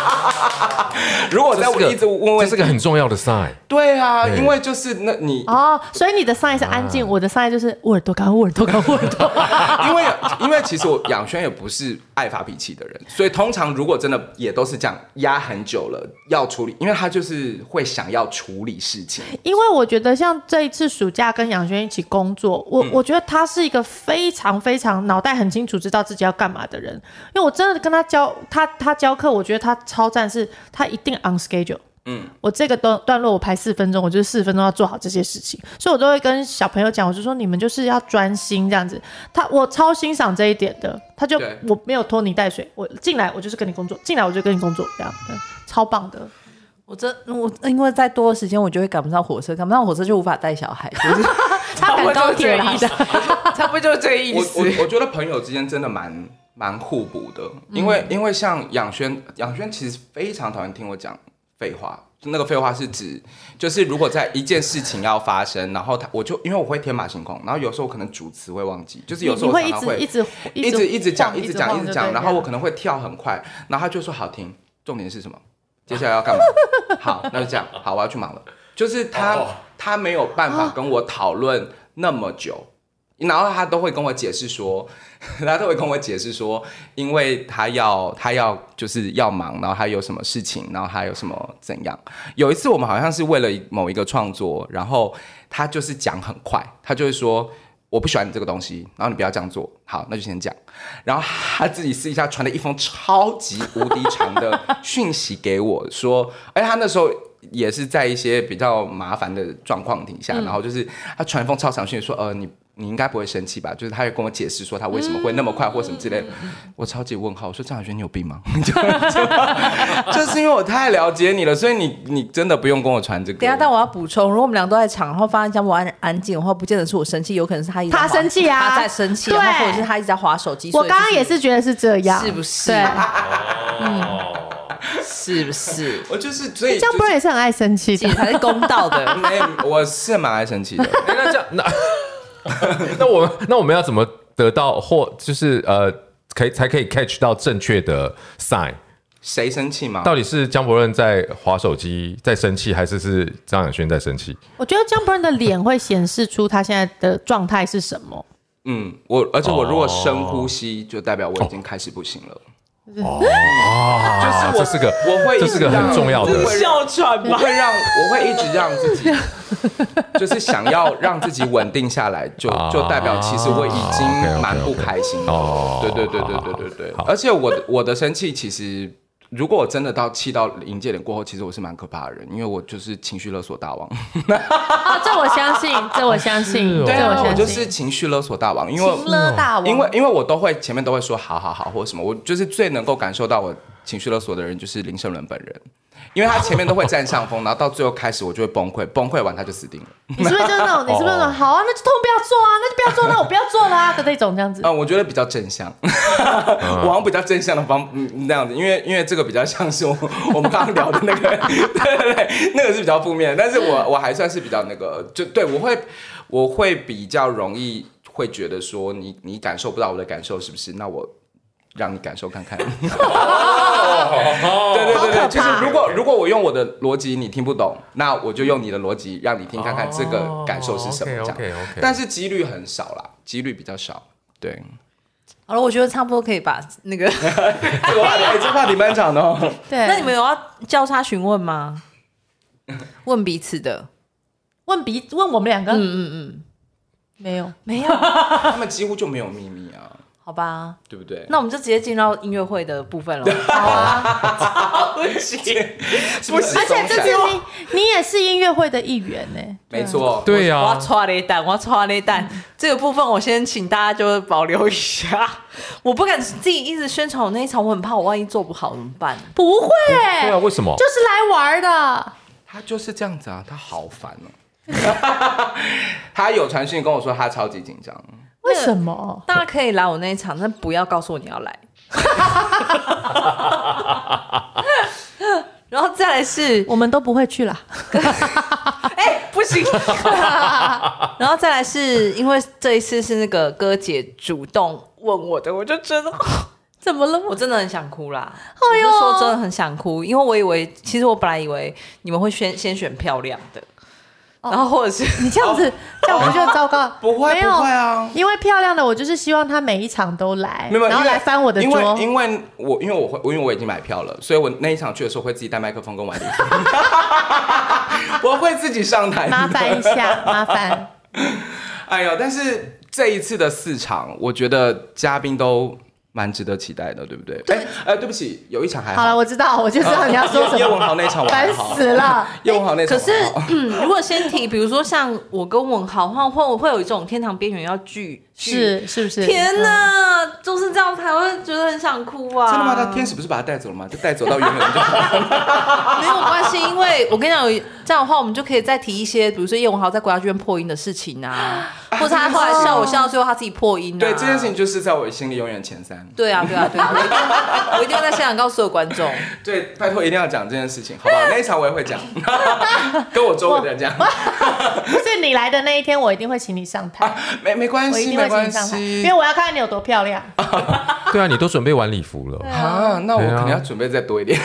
[LAUGHS] 如果在我一直问问，这是个很重要的 sign。对啊，因为就是那你哦，所以你的 sign 是安静，我的 sign 就是我耳朵干，我耳朵干，我耳朵。[LAUGHS] 因为因为其实我仰瑄也不是爱发脾气的人，所以通常如果真的也都是这样压很久了要处理，因为他就是会想要处理事情。因为我觉得像这一次暑假跟仰瑄一起工作，我我觉得他是一个非常非常脑袋很清楚，知道自己要干嘛的人。因为我真的跟他教他他教课，我觉得他超赞，是他一定 on schedule。嗯，我这个段段落我排四分钟，我就是四分钟要做好这些事情，所以我都会跟小朋友讲，我就说你们就是要专心这样子。他我超欣赏这一点的，他就对我没有拖泥带水，我进来我就是跟你工作，进来我就跟你工作，这样对，超棒的。我这我因为再多的时间，我就会赶不上火车，赶不上火车就无法带小孩，就是 [LAUGHS] 他赶高铁来的，差不多就是这个意思。我我，我觉得朋友之间真的蛮蛮互补的，因为、嗯、因为像仰瑄，仰瑄其实非常讨厌听我讲。废话，那个废话是指，就是如果在一件事情要发生，然后他我就因为我会天马行空，然后有时候我可能主词会忘记，就是有时候我常常会一直一直一直讲一直讲一直讲，然后我可能会跳很快，然后他就说好听，重点是什么？接下来要干嘛？[LAUGHS] 好，那就这样，好，我要去忙了。就是他他没有办法跟我讨论那么久。然后他都会跟我解释说，[LAUGHS] 他都会跟我解释说，因为他要他要就是要忙，然后他有什么事情，然后他有什么怎样。有一次我们好像是为了某一个创作，然后他就是讲很快，他就会说我不喜欢你这个东西，然后你不要这样做，好，那就先讲。然后他自己私底下传了一封超级无敌长的讯息给我说，哎，他那时候也是在一些比较麻烦的状况底下，然后就是他传一封超长讯息说，呃，你。你应该不会生气吧？就是他会跟我解释说他为什么会那么快或什么之类的。我超级问号，我说张小轩你有病吗？[LAUGHS] 就是因为我太了解你了，所以你你真的不用跟我传这个。等下，但我要补充，如果我们俩都在场，然后发现江博安安静的话，不见得是我生气，有可能是他一直他生气啊，他在生气，然后或者是他一直在划手机。我刚刚也是觉得是这样，是不是？对，嗯，是不是？我就是所以江博也是很爱生气的，才是公道的。[LAUGHS] 没，我是蛮爱生气的。那这样那。[LAUGHS] 那我们那我们要怎么得到或就是呃，可以才可以 catch 到正确的 sign？谁生气吗？到底是江博润在划手机在生气，还是是张仰瑄在生气？我觉得江博润的脸会显示出他现在的状态是什么。嗯，我而且我如果深呼吸，就代表我已经开始不行了。[LAUGHS] 哦，就是我是个，我会，这是个很重要的哮喘吗？我会让，我会一直让自己，[LAUGHS] 就是想要让自己稳定下来，就就代表其实我已经蛮不开心了。对对对对对对对，而且我的我的生气其实。如果我真的到气到临界点过后，其实我是蛮可怕的人，因为我就是情绪勒索大王。啊，这我相信，[LAUGHS] 这我相信，对啊，我就是情绪勒索大王，因为勒大王，因为因为我都会前面都会说好好好或者什么，我就是最能够感受到我情绪勒索的人就是林盛伦本人。因为他前面都会占上风，然后到最后开始我就会崩溃，崩溃完他就死定了。你是不是就是那种？[LAUGHS] 你是不是那种？好啊，那就通通不要做啊，那就不要做，那我不要做啦的那种这样子。嗯，我觉得比较正向，我好像比较正向的方那样子，因为因为这个比较像是我 [LAUGHS] 我们刚刚聊的那个，[LAUGHS] 对对对，那个是比较负面，但是我我还算是比较那个，就对我会我会比较容易会觉得说你你感受不到我的感受是不是？那我。让你感受看看，对对对对，就是如果如果我用我的逻辑你听不懂，那我就用你的逻辑让你听看看这个感受是什么这样，但是几率很少啦，几率比较少，对。好了，我觉得差不多可以把那个 [LAUGHS] 这个话题，这话题蛮长的哦。对，那你们有要交叉询问吗？问彼此的，问彼问我们两个，嗯嗯嗯，没有，没有，[LAUGHS] 他们几乎就没有秘密啊，好吧？对不对？那我们就直接进到音乐会的部分了。[LAUGHS] 好啊，不行，不行而且这次你你也是音乐会的一员呢，没错，对呀、我要搓雷蛋，我要搓雷蛋。这个部分我先请大家就保留一下，[LAUGHS] 我不敢自己一直宣传我那一场，我很怕我万一做不好怎么办？不会，对啊，为什么？就是来玩的。他就是这样子啊，他好烦哦。[LAUGHS] 他有传讯跟我说他超级紧张，为什么？大家可以来我那一场，但不要告诉我你要来。[LAUGHS] 然后再来是，我们都不会去了。[LAUGHS] 哎，不行。[LAUGHS] 然后再来是因为这一次是那个哥姐主动问我的，我就觉得 [GASPS] 怎么了？我真的很想哭啦。哎，我是说真的很想哭，因为我以为，其实我本来以为你们会先先选漂亮的。然后或者是你这样子，这样我们就糟糕。不会，不会啊，因为漂亮的我就是希望他每一场都来，然后来翻我的桌。因为因为我因为我会，因为我已经买票了，所以我那一场去的时候会自己带麦克风跟玩 [LAUGHS] 我会自己上台。麻烦一下，麻烦。[LAUGHS] 哎呦，但是这一次的四场，我觉得嘉宾都。蛮值得期待的，对不对？哎，哎，对不起，有一场还好。好了，我知道，我就知道你要说什么。叶文豪那场我烦死了。[LAUGHS] 叶文豪那场，可是，嗯，如果先提，比如说像我跟文豪，会会会有一种天堂边缘要聚，是是不是？天哪，就是这样才会觉得很想哭啊！真的吗？他天使不是把他带走了吗？就带走到原本就好了。[LAUGHS] 没有关系，因为我跟你讲，这样的话，我们就可以再提一些，比如说叶文豪在国家剧院破音的事情啊，或者他后来笑我笑到最后他自己破音。对，这件事情就是在我心里永远前三。对啊，对啊，对啊，我一定，我一定要在现场告诉所有观众。对，拜托一定要讲这件事情，好不好？[LAUGHS] 那一场我也会讲，[LAUGHS] 跟我周围的人讲。不是你来的那一天，我一定会请你上台。没没关系，我一定会请你上台，因为我要看看你有多漂亮。[LAUGHS] 对啊，你都准备晚礼服了啊？那我可能要准备再多一点。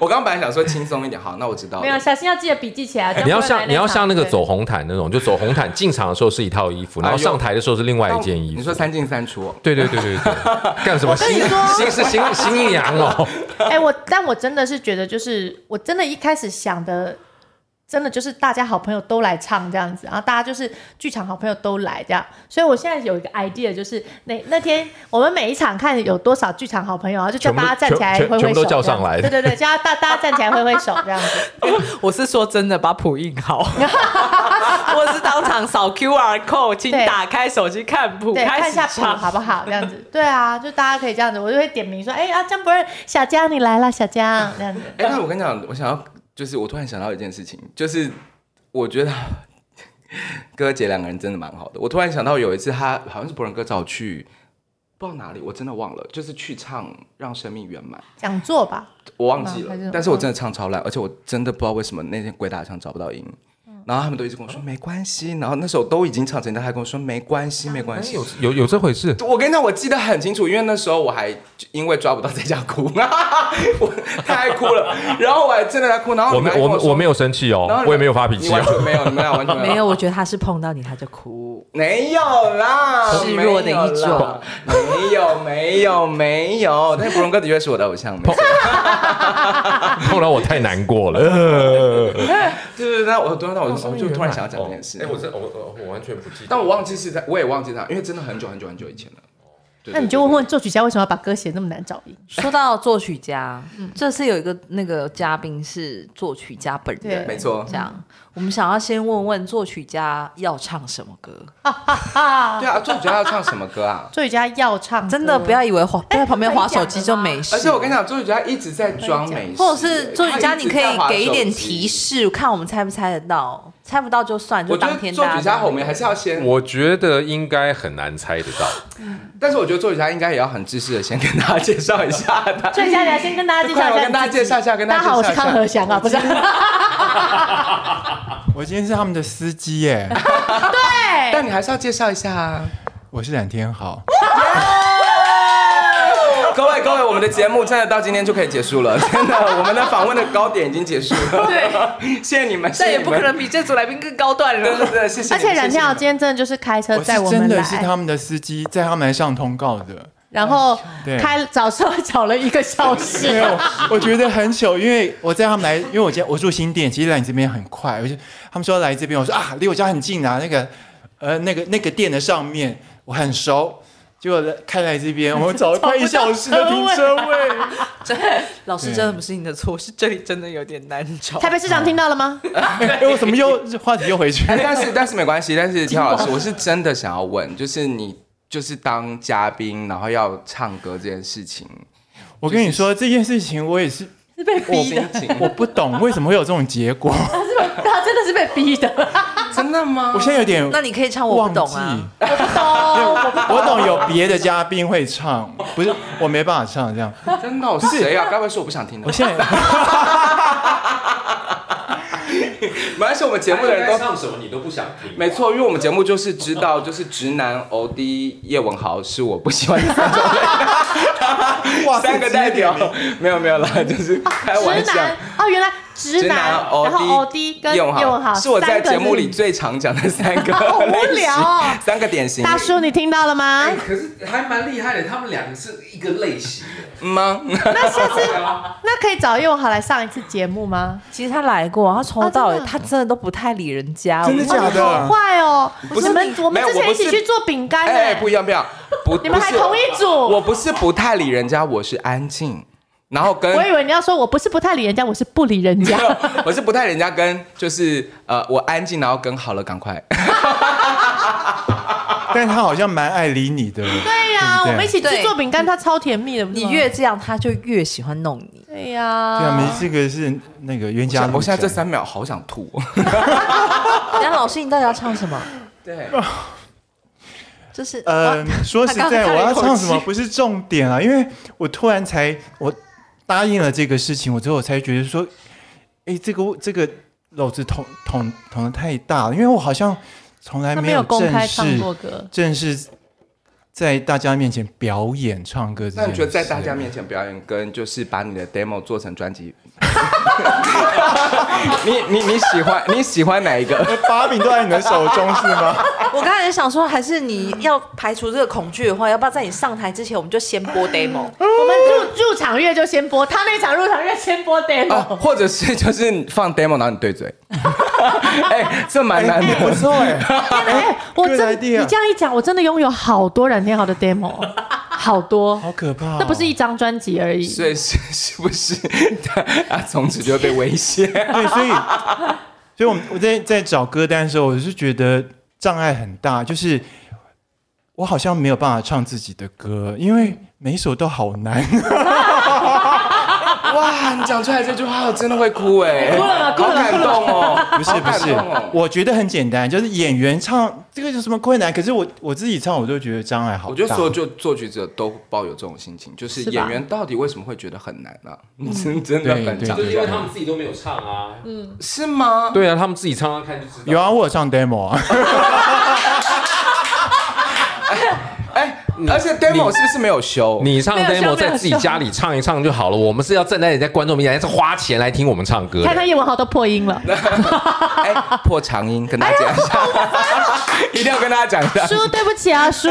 我刚刚本来想说轻松一点，好，那我知道了。没有，小心要记得笔记起来。你要像你要像那个走红毯那种，就走红毯进场的时候是一套衣服，然后上台的时候是另外一件衣服。你说三进三出？对对对对对，干什么？新新是新新娘哦。哎，我但我真的是觉得，就是我真的一开始想的。真的就是大家好朋友都来唱这样子，然后大家就是剧场好朋友都来这样，所以我现在有一个 idea，就是那那天我们每一场看有多少剧场好朋友，然后就叫大家站起来挥挥手，全部都叫上来，对对对，叫大大家站起来挥挥手这样 [LAUGHS] 子。我是说真的，把谱印好，[LAUGHS] 我是当场扫 QR code，请打开手机看谱，看一下谱好不好？这样子，对啊，就大家可以这样子，我就会点名说，哎啊，江博仁，小江你来了，小江这样子。哎，那我跟你讲，我想要。就是我突然想到一件事情，就是我觉得 [LAUGHS] 哥姐两个人真的蛮好的。我突然想到有一次，他好像是博仁哥找我去，不知道哪里，我真的忘了，就是去唱《让生命圆满》讲座吧，我忘记了，但是我真的唱超烂，而且我真的不知道为什么那天鬼打墙找不到音。然后他们都一直跟我说没关系，然后那时候都已经唱成，他还跟我说没关系，没关系，有有有这回事。我跟你讲，我记得很清楚，因为那时候我还因为抓不到在家哭，[LAUGHS] 我太爱哭了，然后我还真的在哭。然后我没我我没有生气哦，我也没有发脾气，完全没有，你们俩完全没有。我觉得他是碰到你他就哭，没有啦，示弱的一种，没有没有没有。但是博仁哥的确是我的偶像，没错。[LAUGHS] 碰到我太难过了，[LAUGHS] 那我突然我。我就突然想要讲这件事。哎，我真我我我完全不记得，但我忘记是在，我也忘记他，因为真的很久很久很久以前了。那你就问问作曲家为什么要把歌写那么难找音？说到作曲家，这次有一个那个嘉宾是作曲家本人，没错。这样，我们想要先问问作曲家要唱什么歌？对啊，作曲家要唱什么歌啊？[LAUGHS] 作曲家要唱，真的不要以为滑在旁边划手机就没事。而且我跟你讲，作曲家一直在装没事，或者是作曲家，你可以给一点提示，看我们猜不猜得到。猜不到就算，就当天。作曲家后面还是要先。我觉得应该很难猜得到。[LAUGHS] 但是我觉得作曲家应该也要很知识的先跟大家介绍一下。作曲家你要先跟大家介绍一下。跟大家介绍一下，跟。大家好，我是康和祥啊，不是。[LAUGHS] 我今天是他们的司机耶。[LAUGHS] 对。但你还是要介绍一下啊。我是冉天豪。各位各位，我们的节目真的到今天就可以结束了，[LAUGHS] 真的，我们的访问的高点已经结束了。对，[LAUGHS] 谢谢你们，但也不可能比这组来宾更高段了。对对对，谢谢。而且冉跳今天真的就是开车载我们来，真的是他们的司机载他们来上通告的，然后对开早上找了一个小时。[LAUGHS] 没有，我觉得很糗，因为我在他们来，因为我家我住新店，其实来你这边很快，而且他们说来这边，我说啊，离我家很近啊，那个呃那个那个店的上面我很熟。结果开来这边，我们找了快一小时的停车位。真老师真的不是你的错，是这里真的有点难找。台北市长听到了吗？哎，我怎么又话题又回去？但是但是没关系，但是田老师，我是真的想要问，就是你就是当嘉宾，然后要唱歌这件事情，我跟你说这件事情，我也是是被逼的，我不懂为什么会有这种结果。他 [LAUGHS] 是他真的是被逼的。真的吗？我现在有点，那你可以唱我不懂啊，我不懂，我懂有别的嘉宾会唱，不是我没办法唱这样。真的？我是谁啊？该不会是我不想听的？我现在，没关系，我们节目的人都唱什么你都不想听。没错，因为我们节目就是知道，就是直男欧弟叶文豪是我不喜欢的三种类。哇，三个代表，没有没有啦，就是开玩笑。哦，原来。直男，然后 O D 跟用好是我在节目里最常讲的三个，[LAUGHS] 好无聊哦，三个典型。大叔，你听到了吗？可是还蛮厉害的，他们两个是一个类型的吗？那下次 [LAUGHS] 那可以找叶文豪来上一次节目吗？其实他来过，他从头到尾他真的都不太理人家，真的假的？好坏哦！不是，我们我们之前一起去做饼干，哎，不一样不一样，不，你们还同一组。我不是不太理人家，我是安静。然后跟我以为你要说，我不是不太理人家，我是不理人家。我是不太理人家，跟就是呃，我安静，然后跟好了，赶快。[LAUGHS] 但是他好像蛮爱理你的。对呀，我们一起去做饼干，他超甜蜜的。你越这样，他就越喜欢弄你。对呀。对啊，没这个是那个冤家。我现在这三秒好想吐。杨老师，你到底要唱什么？[LAUGHS] 对。就是呃，说实在，我要唱什么不是重点啊，因为我突然才我。答应了这个事情，我之后我才觉得说，哎，这个这个篓子捅捅捅的太大了，因为我好像从来没有正式公开唱过歌，正式在大家面前表演唱歌。那你觉得在大家面前表演，跟就是把你的 demo 做成专辑？[LAUGHS] 你你你喜欢你喜欢哪一个？把柄都在你的手中是吗？[LAUGHS] 我刚才想说，还是你要排除这个恐惧的话，要不要在你上台之前，我们就先播 demo？[LAUGHS] 我们入入场乐就先播，他那场入场乐先播 demo，、啊、或者是就是放 demo，然后你对嘴。哎、欸，这蛮难的，欸、不错哎。哎，我真你这样一讲，我真的拥有好多冉天豪的 demo。好多，好可怕、哦！那不是一张专辑而已，所以是是不是？啊，从此就会被威胁。对，所以，所以我我在在找歌单的时候，我是觉得障碍很大，就是我好像没有办法唱自己的歌，因为每一首都好难。哇，你讲出来这句话，我真的会哭哎！哭了吗？好感动哦！不是不是，我觉得很简单，就是演员唱这个有什么困难？可是我我自己唱，我就觉得障碍好大。我觉得所有就作曲者都抱有这种心情，就是演员到底为什么会觉得很难呢？真真的很难，就是因为他们自己都没有唱啊。嗯，是吗？对啊，他们自己唱唱看就知道。有啊，我有唱 demo 啊。[LAUGHS] 而且 demo 是不是没有修？你唱 demo 在自己家里唱一唱就好了。我们是要站在人家观众面前，是花钱来听我们唱歌。看他叶文豪都破音了，[LAUGHS] 哎，破长音，跟大家讲一下，[LAUGHS] 一定要跟大家讲一下。叔，对不起啊，叔。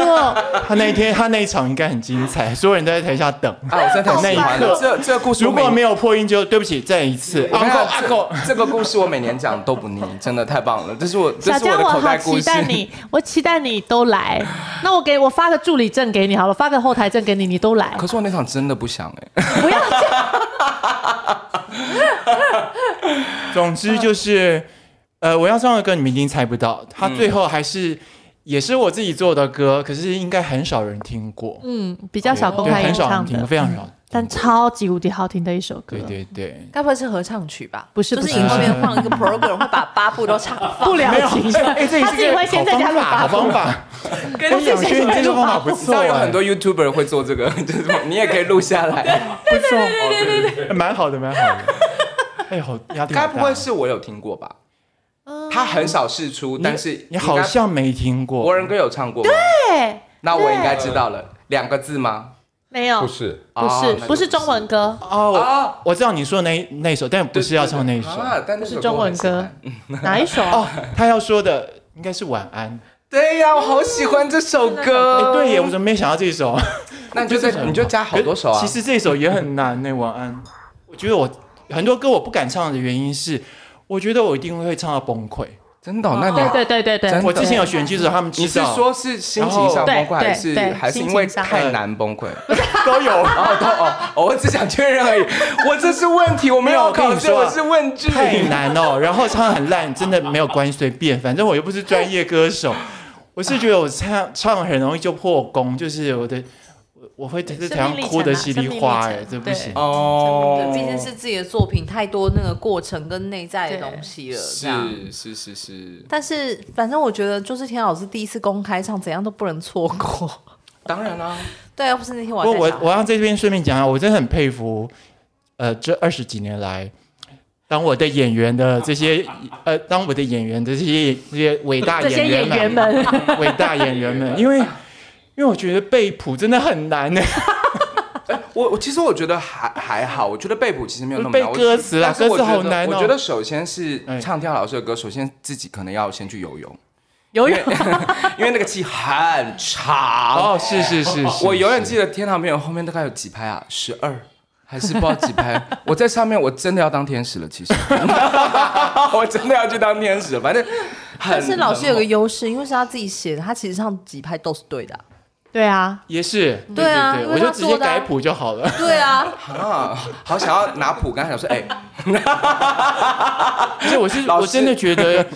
他那一天他那一场应该很精彩，所有人都在台下等。啊，我真的那一刻，这这个故事如果没有破音，就对不起，再一次。阿狗阿狗，这个故事我每年讲都不腻，真的太棒了。这是我，这是我的口袋故事。我好期待你，我期待你都来。那我给我发个助理证给你好了，发个后台证给你，你都来。可是我那场真的不想哎。不要这样。总之就是，呃，我要唱的歌你们一定猜不到，他最后还是也是我自己做的歌，可是应该很少人听过。嗯，比较少公开演唱的，非常少。但超级无敌好听的一首歌，对对对，该不会是合唱曲吧？不是，就是你后面放一个 program 会把八部都唱 [LAUGHS] 不了情，他自己会先在家录八部。好方法，我想觉得你这个方法不错，有很多 YouTuber 会做这个，[LAUGHS] 就是你也可以录下来，[LAUGHS] 不错，对对对对，蛮好的，蛮好的。哎，好压力。该不会是我有听过吧？他很少试出，但是你好像没听过。国人歌有唱过吗？对，那我应该知道了，两个字吗？没有，不是，不是，不是中文歌，哦，啊我知道你说的那那首，但不是要唱那一首。是中文歌。哪一首？[LAUGHS] 哦，他要说的应该是晚安。对呀，我好喜欢这首哎，歌。对耶，我怎么没想到这首？[LAUGHS] 那你就在你就加好多首啊。其实这首也很难呢。晚安，我觉得我很多歌我不敢唱的原因是，我觉得我一定会唱到崩溃。真的哦，那你对对对对对，我之前有选剧的时候，他们你是说是心情上崩溃，还是还是因为太难崩溃？[LAUGHS] 都有哦，都哦，哦我只想确认而已。[LAUGHS] 我这是问题，我没有考试，我跟你说啊我是问句。太难哦，然后唱得很烂，真的没有关系，随便，反正我又不是专业歌手。[LAUGHS] 我是觉得我唱唱很容易就破功，就是我的我我会在台上哭的稀里哗哎，这不行。哦毕竟是自己的作品，太多那个过程跟内在的东西了，这样。是是是是，但是反正我觉得，就是田老师第一次公开唱，怎样都不能错过。当然啦。[LAUGHS] 对不是那天我不过还在想我我要在这边顺便讲啊，我真的很佩服，呃，这二十几年来，当我的演员的这些 [LAUGHS] 呃，当我的演员的这些这些伟大演员演员们，[LAUGHS] 伟大演员们，因为因为我觉得背谱真的很难呢，[LAUGHS] 我我其实我觉得还还好，我觉得背谱其实没有那么背难。歌词啦，歌词好难哦。我觉得首先是哎唱跳老师的歌，首先自己可能要先去游泳，游泳 [LAUGHS] 因为那个气很长。哦，是是是是，我永远记得得《天堂边有》后面大概有几拍啊？十二还是不知道几拍？[LAUGHS] 我在上面，我真的要当天使了。其实，我真的要去当天使了。反正很，但是老师有个很优势，因为是他自己写的，他其实唱几拍都是对的啊、对啊，也是，对啊因为我就直接改谱就好了。对啊，[LAUGHS] 啊，好想要拿谱，刚才想说，哎、[LAUGHS] 而且我是我真的觉得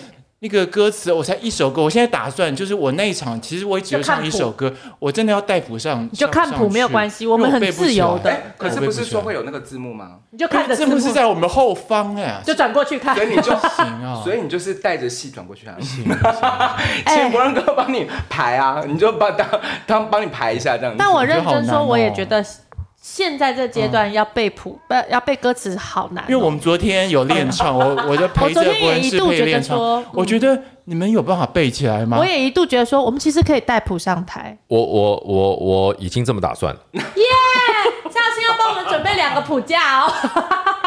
那个歌词，我才一首歌，我现在打算就是我那一场，其实我只有唱一首歌，我真的要带谱上，你就看谱没有关系我们很自由的。哎，可是不是说会有那个字幕吗？你就看着字幕是在我们后方哎，就转过去看。所。以你就行啊，[LAUGHS] 所以你就是带着戏转过去啊，行哎 [LAUGHS] 请博仁哥帮你排啊，你就帮当当帮你排一下这样子。但我认真说，我也觉得现在这阶段要背谱，不要背歌词好难哦。因为我们昨天有练唱，我我就陪着我一度觉得配练唱说，我觉得你们有办法背起来吗我？也一度觉得说，我们其实可以带谱上台。我我我我已经这么打算了。下次要帮我们准备两个谱架哦，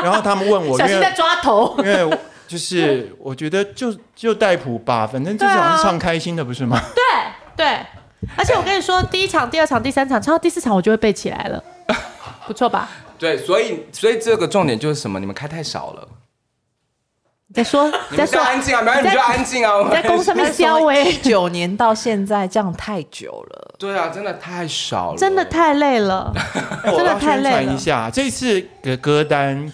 然后他们问我，[LAUGHS] 小心在抓头。因为就是我觉得就就带谱吧，反正就是对啊好像唱开心的不是吗？对对，而且我跟你说，第一场、第二场、第三场，唱到第四场我就会背起来了，[LAUGHS] 不错吧？对，所以所以这个重点就是什么？你们开太少了。你在说，[LAUGHS] 你你在说安静啊，没有你们就安静啊。你在公上面消一微，九年到现在这样太久了。对啊，真的太少了，真的太累了，[LAUGHS] 真的太累了传一下，这次的歌单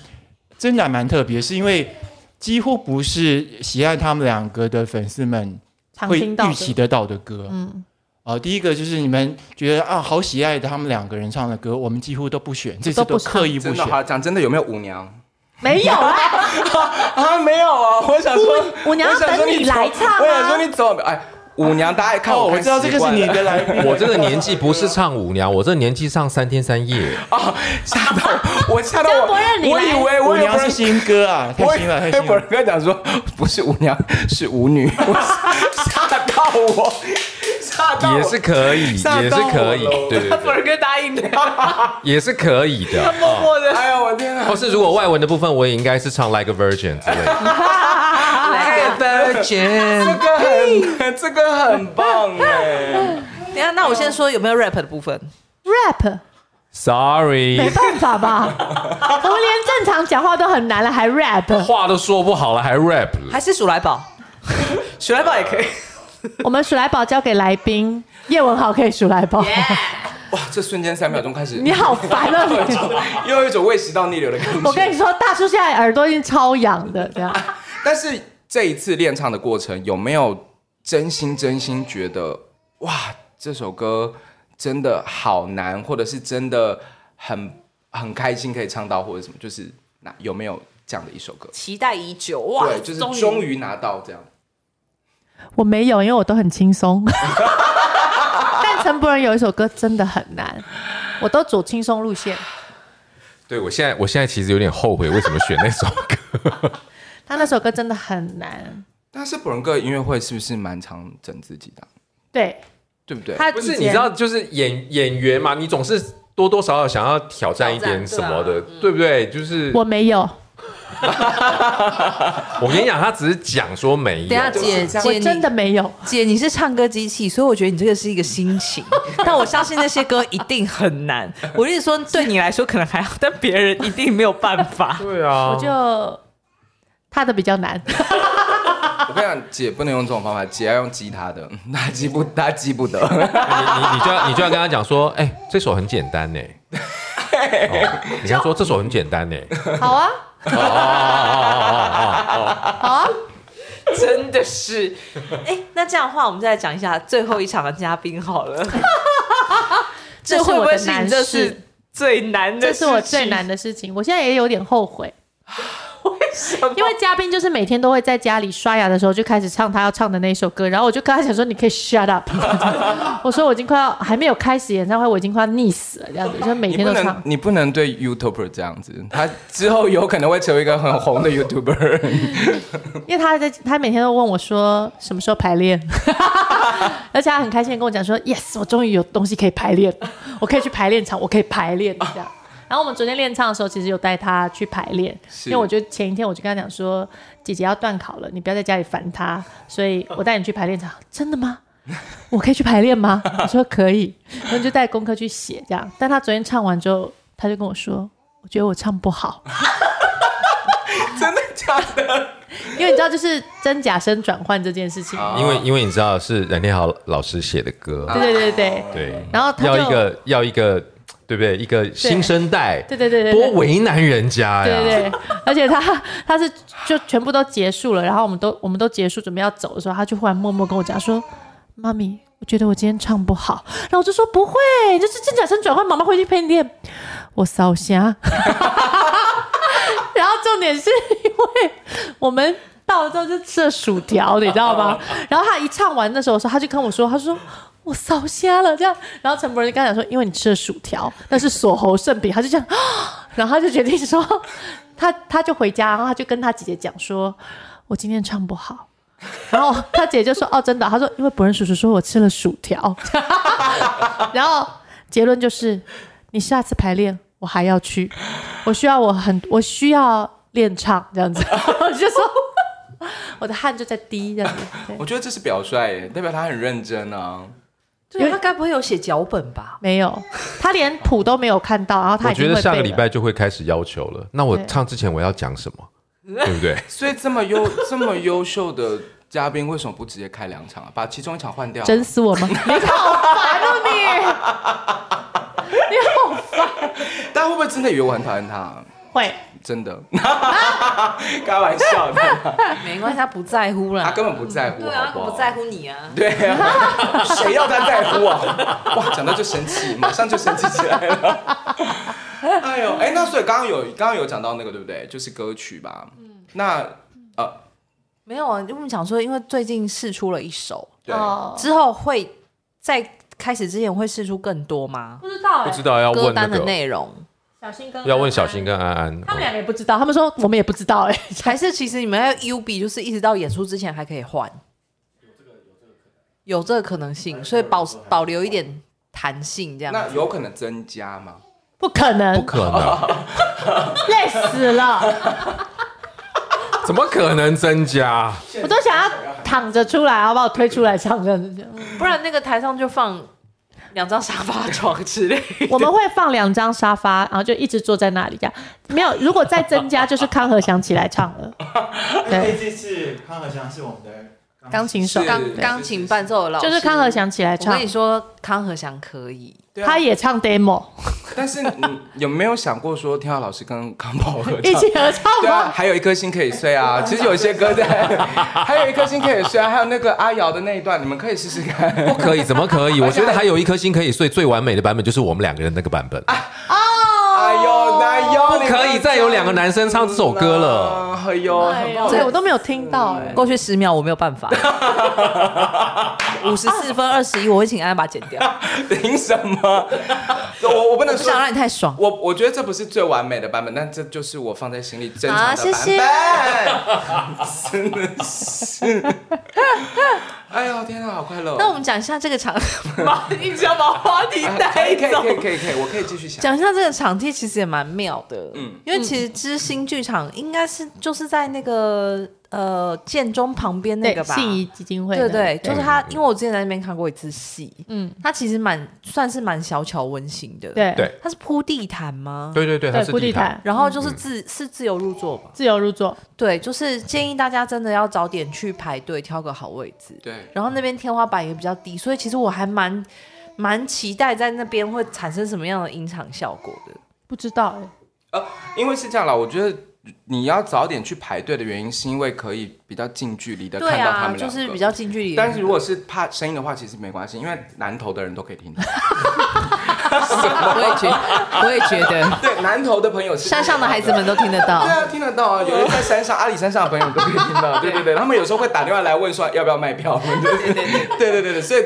真的还蛮特别，是因为几乎不是喜爱他们两个的粉丝们会。预期得到的歌。嗯，哦、第一个就是你们觉得啊，好喜爱他们两个人唱的歌，我们几乎都不选，这次都刻意不选。真的好讲真的有没有舞娘没有啊，[LAUGHS] 啊？没有啊，我想说舞舞娘要我想说等你走来唱啊我想说你走，哎，舞娘大家看哦，我看我知道这个是你的来宾，我这个年纪不是唱舞娘，我这个年纪唱三天三夜。啊，吓到我，我吓到我，我以为舞我以为娘是新歌啊，太我新了，太以新了。为跟讲说不是舞娘是舞女，我吓到我，吓到我也是可以，也是可以，[LAUGHS] 了对对对，博仁哥答应的，[LAUGHS] 也是可以的。默默的，哎呀，我天啊！或是如果外文的部分，我也应该是唱 Like a Virgin 之类的。[LAUGHS] Like a 这 Virgin，这个很，这个很棒哎！等下，那我先说有没有 rap 的部分？rap Sorry，没办法吧？我们连正常讲话都很难了，还 rap？话都说不好了，还 rap 了。还是鼠来宝？鼠来宝也可以。[LAUGHS] 我们数来宝交给来宾，叶文豪可以数来宝。哇，这瞬间三秒钟开始，你好烦啊 [LAUGHS] 你！又有一种胃食道逆流的感觉。我跟你说，大叔现在耳朵已经超痒的，这样。[LAUGHS] 但是这一次练唱的过程，有没有真心真心觉得哇，这首歌真的好难，或者是真的很很开心可以唱到，或者什么？就是那有没有这样的一首歌？期待已久哇！对，就是终于拿到这样。我没有，因为我都很轻松。[LAUGHS] 但陈柏仁有一首歌真的很难，我都走轻松路线。对我现在，我现在其实有点后悔，为什么选那首歌？[LAUGHS] 他那首歌真的很难，但是柏仁哥音乐会是不是蛮常整自己的啊？对对不对？他不是，你知道，就是演演员嘛，你总是多多多少少想要挑战一点什么的，对,啊、对不对？就是我没有。[LAUGHS] 我跟你讲，他只是讲说没有。等下姐姐，真的没有。姐，你是唱歌机器，所以我觉得你这个是一个心情。但我相信那些歌一定很难。我意思说，[LAUGHS] 对你来说可能还好，但别人一定没有办法。对啊，我就他的比较难。[LAUGHS] 我跟你讲，姐不能用这种方法，姐要用吉他的，他记不，他记不得。你你你就要你就要跟他讲说，哎、欸，这首很简单呢。哦、你跟他说这首很简单呢。好啊。[LAUGHS] 好啊！真的是，哎，那这样的话，我们再来讲一下最后一场的嘉宾好了。[LAUGHS] 这会不会是你这是最难的？这是我最难的事情，我现在也有点后悔。[LAUGHS] 因为嘉宾就是每天都会在家里刷牙的时候就开始唱他要唱的那首歌，然后我就跟他讲说：“你可以 shut up。[LAUGHS] ”我说：“我已经快要还没有开始演唱会，我已经快要溺死了。”这样子，就每天都唱。你不能，你不能对 YouTuber 这样子，他之后有可能会成为一个很红的 YouTuber。[LAUGHS] 因为他在，他每天都问我说什么时候排练，而且他很开心跟我讲说：“Yes，我终于有东西可以排练，我可以去排练场，我可以排练这样。”然后我们昨天练唱的时候，其实有带他去排练，因为我觉得前一天我就跟他讲说，姐姐要断考了，你不要在家里烦她，所以我带你去排练场。真的吗？我可以去排练吗？[LAUGHS] 我说可以，然后就带功课去写这样。但他昨天唱完之后，他就跟我说，我觉得我唱不好。[LAUGHS] 真的假的？[LAUGHS] 因为你知道，就是真假声转换这件事情。因为因为你知道是任天豪老师写的歌。对对对对对。然后他要一个要一个。对不对？一个新生代，对对对对，多为难人家呀！对对对，而且他 [LAUGHS] 他是就全部都结束了，然后我们都我们都结束准备要走的时候，他就忽然默默跟我讲说：“妈咪，我觉得我今天唱不好。”然后我就说：“不会，就是真假声转换，妈妈回去陪你练。”我烧瞎。[LAUGHS] 然后重点是因为我们到了之后就吃了薯条，你知道吗？然后他一唱完的时候，他就跟我说：“他说。”我烧瞎了，这样，然后陈柏仁就跟他讲说，因为你吃了薯条，那是锁喉圣饼，他就这样，[GASPS] 然后他就决定说，[LAUGHS] 他他就回家，然后他就跟他姐姐讲说，我今天唱不好，然后他姐姐就说，[LAUGHS] 哦，真的，他说，因为柏仁叔叔说我吃了薯条，[LAUGHS] 然后结论就是，你下次排练我还要去，我需要我很我需要练唱这样子，我就说。我的汗就在滴这样子。我觉得这是表率，代表他很认真啊。因为他该不会有写脚本吧？没有，[LAUGHS] 他连谱都没有看到，然后他我觉得下个礼拜就会开始要求了。那我唱之前我要讲什么，对，[LAUGHS] 对不对？所以这么优这么优秀的嘉宾，为什么不直接开两场啊？把其中一场换掉？整死我吗？[LAUGHS] 你好烦哦你！你好烦。大家会不会真的以为我很讨厌他？会。真的，[LAUGHS] 开玩笑的，[LAUGHS] 没关系，他不在乎啦，他根本不在乎，对啊不在乎你啊，对啊，[LAUGHS] 谁要他在乎啊？哇，讲到就生气，马上就生气起来了。哎呦，哎，那所以刚刚有刚刚有讲到那个对不对？就是歌曲吧？嗯，那呃，没有啊，就我们想说，因为最近试出了一首，对，之后会在开始之前会试出更多吗？不知道，不知道要问歌单的内容。小新跟要问小新跟安安，他们两个也不知道，他们说我们也不知道哎，[LAUGHS] 还是其实你们要 U B，就是一直到演出之前还可以换，有这个可能性，所以保保留一点弹性这样。那有可能增加吗？不可能，不可能，[LAUGHS] 累死了，怎么可能增加？我都想要躺着出来，然后把我推出来唱这样子，不然那个台上就放。两张沙发床之类，[LAUGHS] 我们会放两张沙发，然后就一直坐在那里这样。没有，如果再增加，就是康和祥起来唱了。[LAUGHS] 对，这次康和祥是我们的钢琴手，钢钢琴伴奏的老师，就是康和祥起来唱。我跟你说，康和祥可以。他也唱 demo，但是你有没有想过说，天浩老师跟康宝合唱一起合唱吗？对啊，还有一颗心可以碎啊。[LAUGHS] 其实有一些歌在，[LAUGHS] 还有一颗心可以碎啊。还有那个阿瑶的那一段，你们可以试试看。不可以？怎么可以？[LAUGHS] 我觉得还有一颗心可以碎，最完美的版本就是我们两个人那个版本。啊哎呦，哎呦，不可以再有两个男生唱这首歌了。哎呦，这我都没有听到哎。过去十秒我没有办法。[LAUGHS] 五十四分二十一，我会请安安把它剪掉。凭什么？我我不能说，不想让你太爽。我我觉得这不是最完美的版本，但这就是我放在心里珍藏的版本。真的是。[LAUGHS] 哎呦天啊，好快乐！那我们讲一下这个场，一直要把话题可以带可以走可。以可以可以，我可以继续想。讲一下这个场地，其实也蛮妙的。嗯嗯，因为其实知心剧场应该是就是在那个呃建中旁边那个吧，信谊基金会，对对，就是他，因为我之前在那边看过一次戏，嗯，他其实蛮算是蛮小巧温馨的。，对对它是铺地毯吗？对对对，它对是铺地毯，然后就是自、是自由入座吧。自由入座，对，就是建议大家真的要早点去排队，挑个好位置。对，然后那边天花板也比较低，所以其实我还蛮蛮期待在那边会产生什么样的音场效果的。不知道哎，呃，因为是这样啦，我觉得你要早点去排队的原因，是因为可以比较近距离的看到他们两个。就是比较近距离。但是如果是怕声音的话，其实没关系，因为南投的人都可以听到。[LAUGHS] 我也觉得，我也觉得，对，南投的朋友是山上的孩子们都听得到对。啊，听得到啊，有人在山上，阿里山上的朋友都可以听到。[LAUGHS] 对对对，他们有时候会打电话来问说要不要卖票。[LAUGHS] 对对对对对对对，所以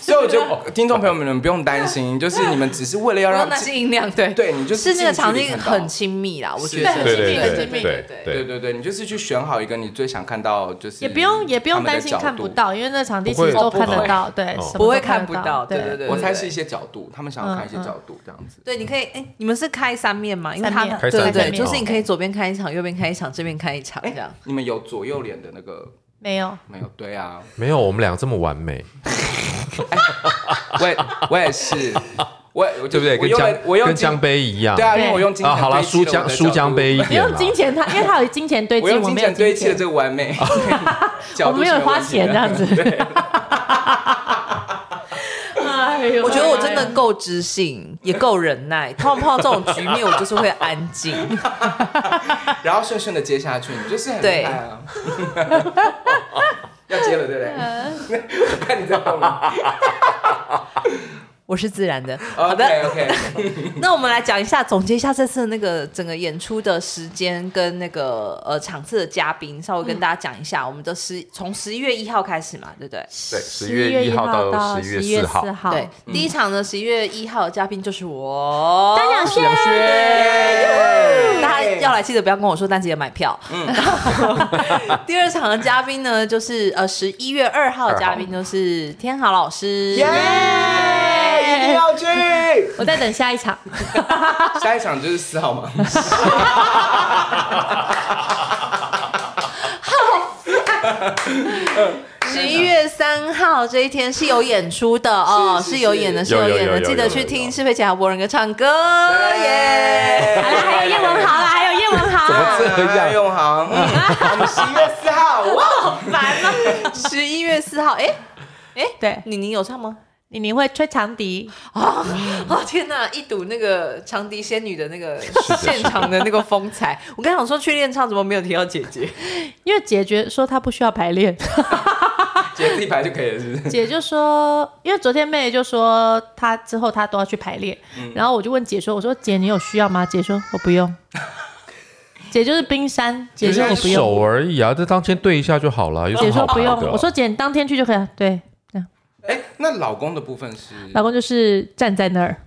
所以我觉得听众朋友们你们不用担心，就是你们只是为了要让 [LAUGHS] 那些音量，对对你就是是那个场地很亲密啦，我觉得是是对对对很亲密对对对对对，你就是去选好一个你最想看到，就是也不用也不用担心。看不到，因为那场地其实都看得到，对，不会看不到，对对对。对我猜是一些角度，他们想要看一些角度这样子。对，你可以，哎，你们是开三面吗？因为他对对对，开三面就是你可以左边开一场，右边开一场，这边开一场，这样。你们有左右脸的那个没有，没有？对啊，没有我们俩这么完美，[LAUGHS] 我也我也是，我我对不对？跟江我用跟江杯一样。对啊，因为我用金啊，好了，钱堆砌输江输江杯一你点啦。用金钱，他因为他有金钱堆积，我用金我没有钱堆砌的这个完美，[LAUGHS] [LAUGHS] 我们没有花钱这样子。我觉得我真的够知性，也够忍耐。他 [LAUGHS] 们碰到这种局面，我就是会安静。[LAUGHS] 然后顺顺的接下去，你就是很厉对害啊！[LAUGHS] 要接了，对不对？我看你在后面。我是自然的。好的 OK [LAUGHS] 那我们来讲一下，总结一下这次那个整个演出的时间跟那个呃场次的嘉宾，稍微跟大家讲一下。我们的十从十一月一号开始嘛，对不对？对，十一月月一号到到十一月四号四。号，对，第一场呢十一月一号的嘉宾就是我张小轩大家要来记得不要跟我说，但记得买票。嗯，[LAUGHS] 第二场的嘉宾呢，就是呃十一月二号的嘉宾就是天豪老师。耶！一定要去。[LAUGHS] 我在等下一场。[LAUGHS] 下一场就是四号嘛。[LAUGHS] 十一月三号这一天是有演出的哦，是是是有演的，是有演的，记得去听施佩琪、郝柏人哥唱歌耶！好了，还有叶文豪啦，还有叶文豪。怎么这样用行，嗯我们十一月四号，哇！十一月四号，哎哎，对，妮妮有唱吗？妮妮会吹长笛，啊！哦天哪，一睹那个长笛仙女的那个现场的那个风采。[LAUGHS] 我刚想说去练唱，怎么没有提到姐姐？因为姐姐说她不需要排练，[LAUGHS] 姐自己排就可以了，是不是？[LAUGHS] 姐就说，因为昨天妹就说她之后她都要去排练，然后我就问姐说，我说姐你有需要吗？姐说我不用，姐就是冰山，姐说我不用，手而已啊，这当天对一下就好了。姐说不用，我说姐你当天去就可以了，对，哎，那老公的部分是老公就是站在那儿。[LAUGHS]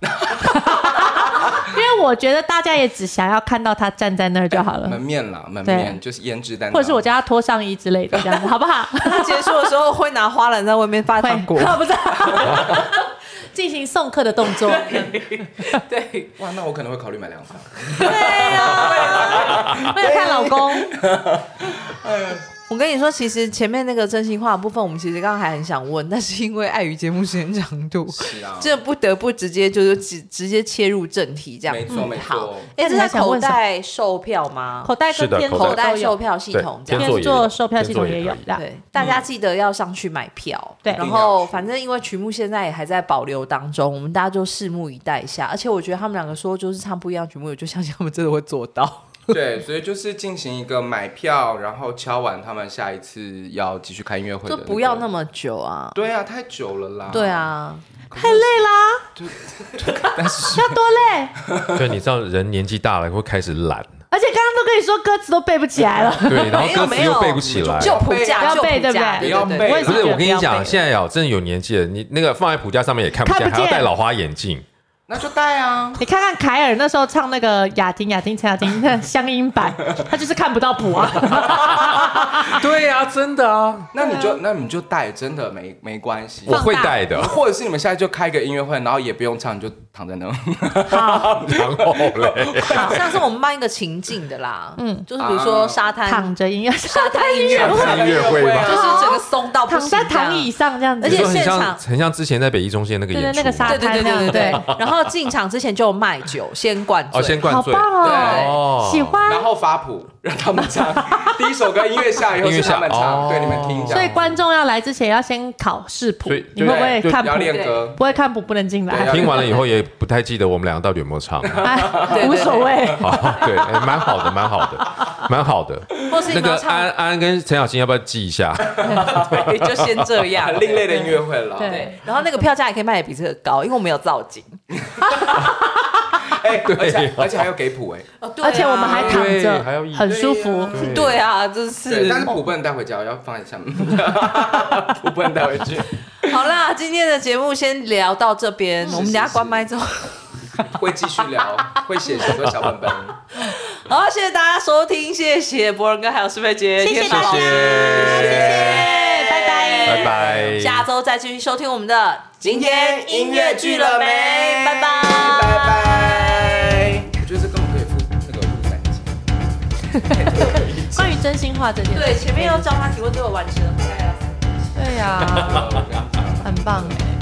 因为我觉得大家也只想要看到他站在那儿就好了，门面啦，门面就是胭脂蛋，或者是我叫他脱上衣之类的，这样子好不好？[LAUGHS] [LAUGHS] 结束的时候会拿花篮在外面发糖果。不是进行送客的动作。对，哇，那我可能会考虑买两张。对呀，为了看老公，我跟你说，其实前面那个真心话的部分，我们其实刚刚还很想问，但是因为碍于节目时间长度，是啊，这不得不直接就是直直接切入正题，这样。没错没错哎，你这是口袋售票吗？口袋跟天口口袋售票系对统这样。天座也有天座售票系统也有对，大家记得要上去买票。对然后反正因为曲目现在也还在保留当中，我们大家就拭目以待一下。而且我觉得他们两个说就是唱不一样曲目，我就相信他们真的会做到。对，所以就是进行一个买票，然后敲完他们下一次要继续开音乐会的就那个，不要那么久啊。对啊，太久了啦。对，啊，太累啦，但是 [LAUGHS] 要多累？对，你知道人年纪大了会开始懒，而且刚刚都跟你说歌词都背不起来了，对，然后歌词又背不起来。就谱架，要就谱架，背对不对不要背不是，我跟你讲，现在啊，真的有年纪了，你那个放在谱架上面也看不见，看不见还要戴老花眼镜，那就带啊！你看看凯尔那时候唱那个雅婷、雅婷、陈雅婷 [LAUGHS] 那乡音版，他就是看不到谱啊。[LAUGHS] 对呀，真的啊。那你就那你就带，真的没没关系。我会带的，或者是你们现在就开个音乐会，然后也不用唱，你就躺在那。好，[LAUGHS] 然后嘞，像是我们办一个情境的啦，嗯，就是比如说沙滩。躺着音乐，沙滩音乐会，音乐会吧？就是整个松到躺在躺椅上这样子，而且现场。很像之前在北艺中心那个演出，那个沙滩，对对。对对对。然后进场之前就卖酒，先灌醉，哦，先灌醉，好棒哦，喜欢。然后发谱让他们唱，[LAUGHS] 第一首歌音乐下以后是他们唱，对你们听一下。所以观众要来之前要先考视谱，你会不会看谱？练歌，不会看谱不能进来。听完了以后也不太记得我们两个到底有没有唱，[LAUGHS] 无所谓。对，蛮好的，蛮好的，蛮好的。那个安安跟陈小新要不要记一下？[LAUGHS] 对，就先这样，很另类的音乐会了。对，然后那个票价也可以卖的比这个高，因为我们有造景。哎，[LAUGHS] 而且而且还要给谱哎，而且我们还躺着，很舒服。对啊，真是。但是谱不能带回家，要放在下面。[LAUGHS] 谱不能带回去。好啦，今天的节目先聊到这边，我们等下关麦之后 [LAUGHS] 会继续聊，会写许多小本本。好，谢谢大家收听，谢谢博仁哥还有师妹姐，谢谢大家，谢谢，拜拜，拜拜，下周再继续收听我们的今天音乐剧了没？拜拜，拜拜。[LAUGHS] 关于真心话这件事，对，前面要教他提问，最后完成了，对呀，[LAUGHS] 很棒哎。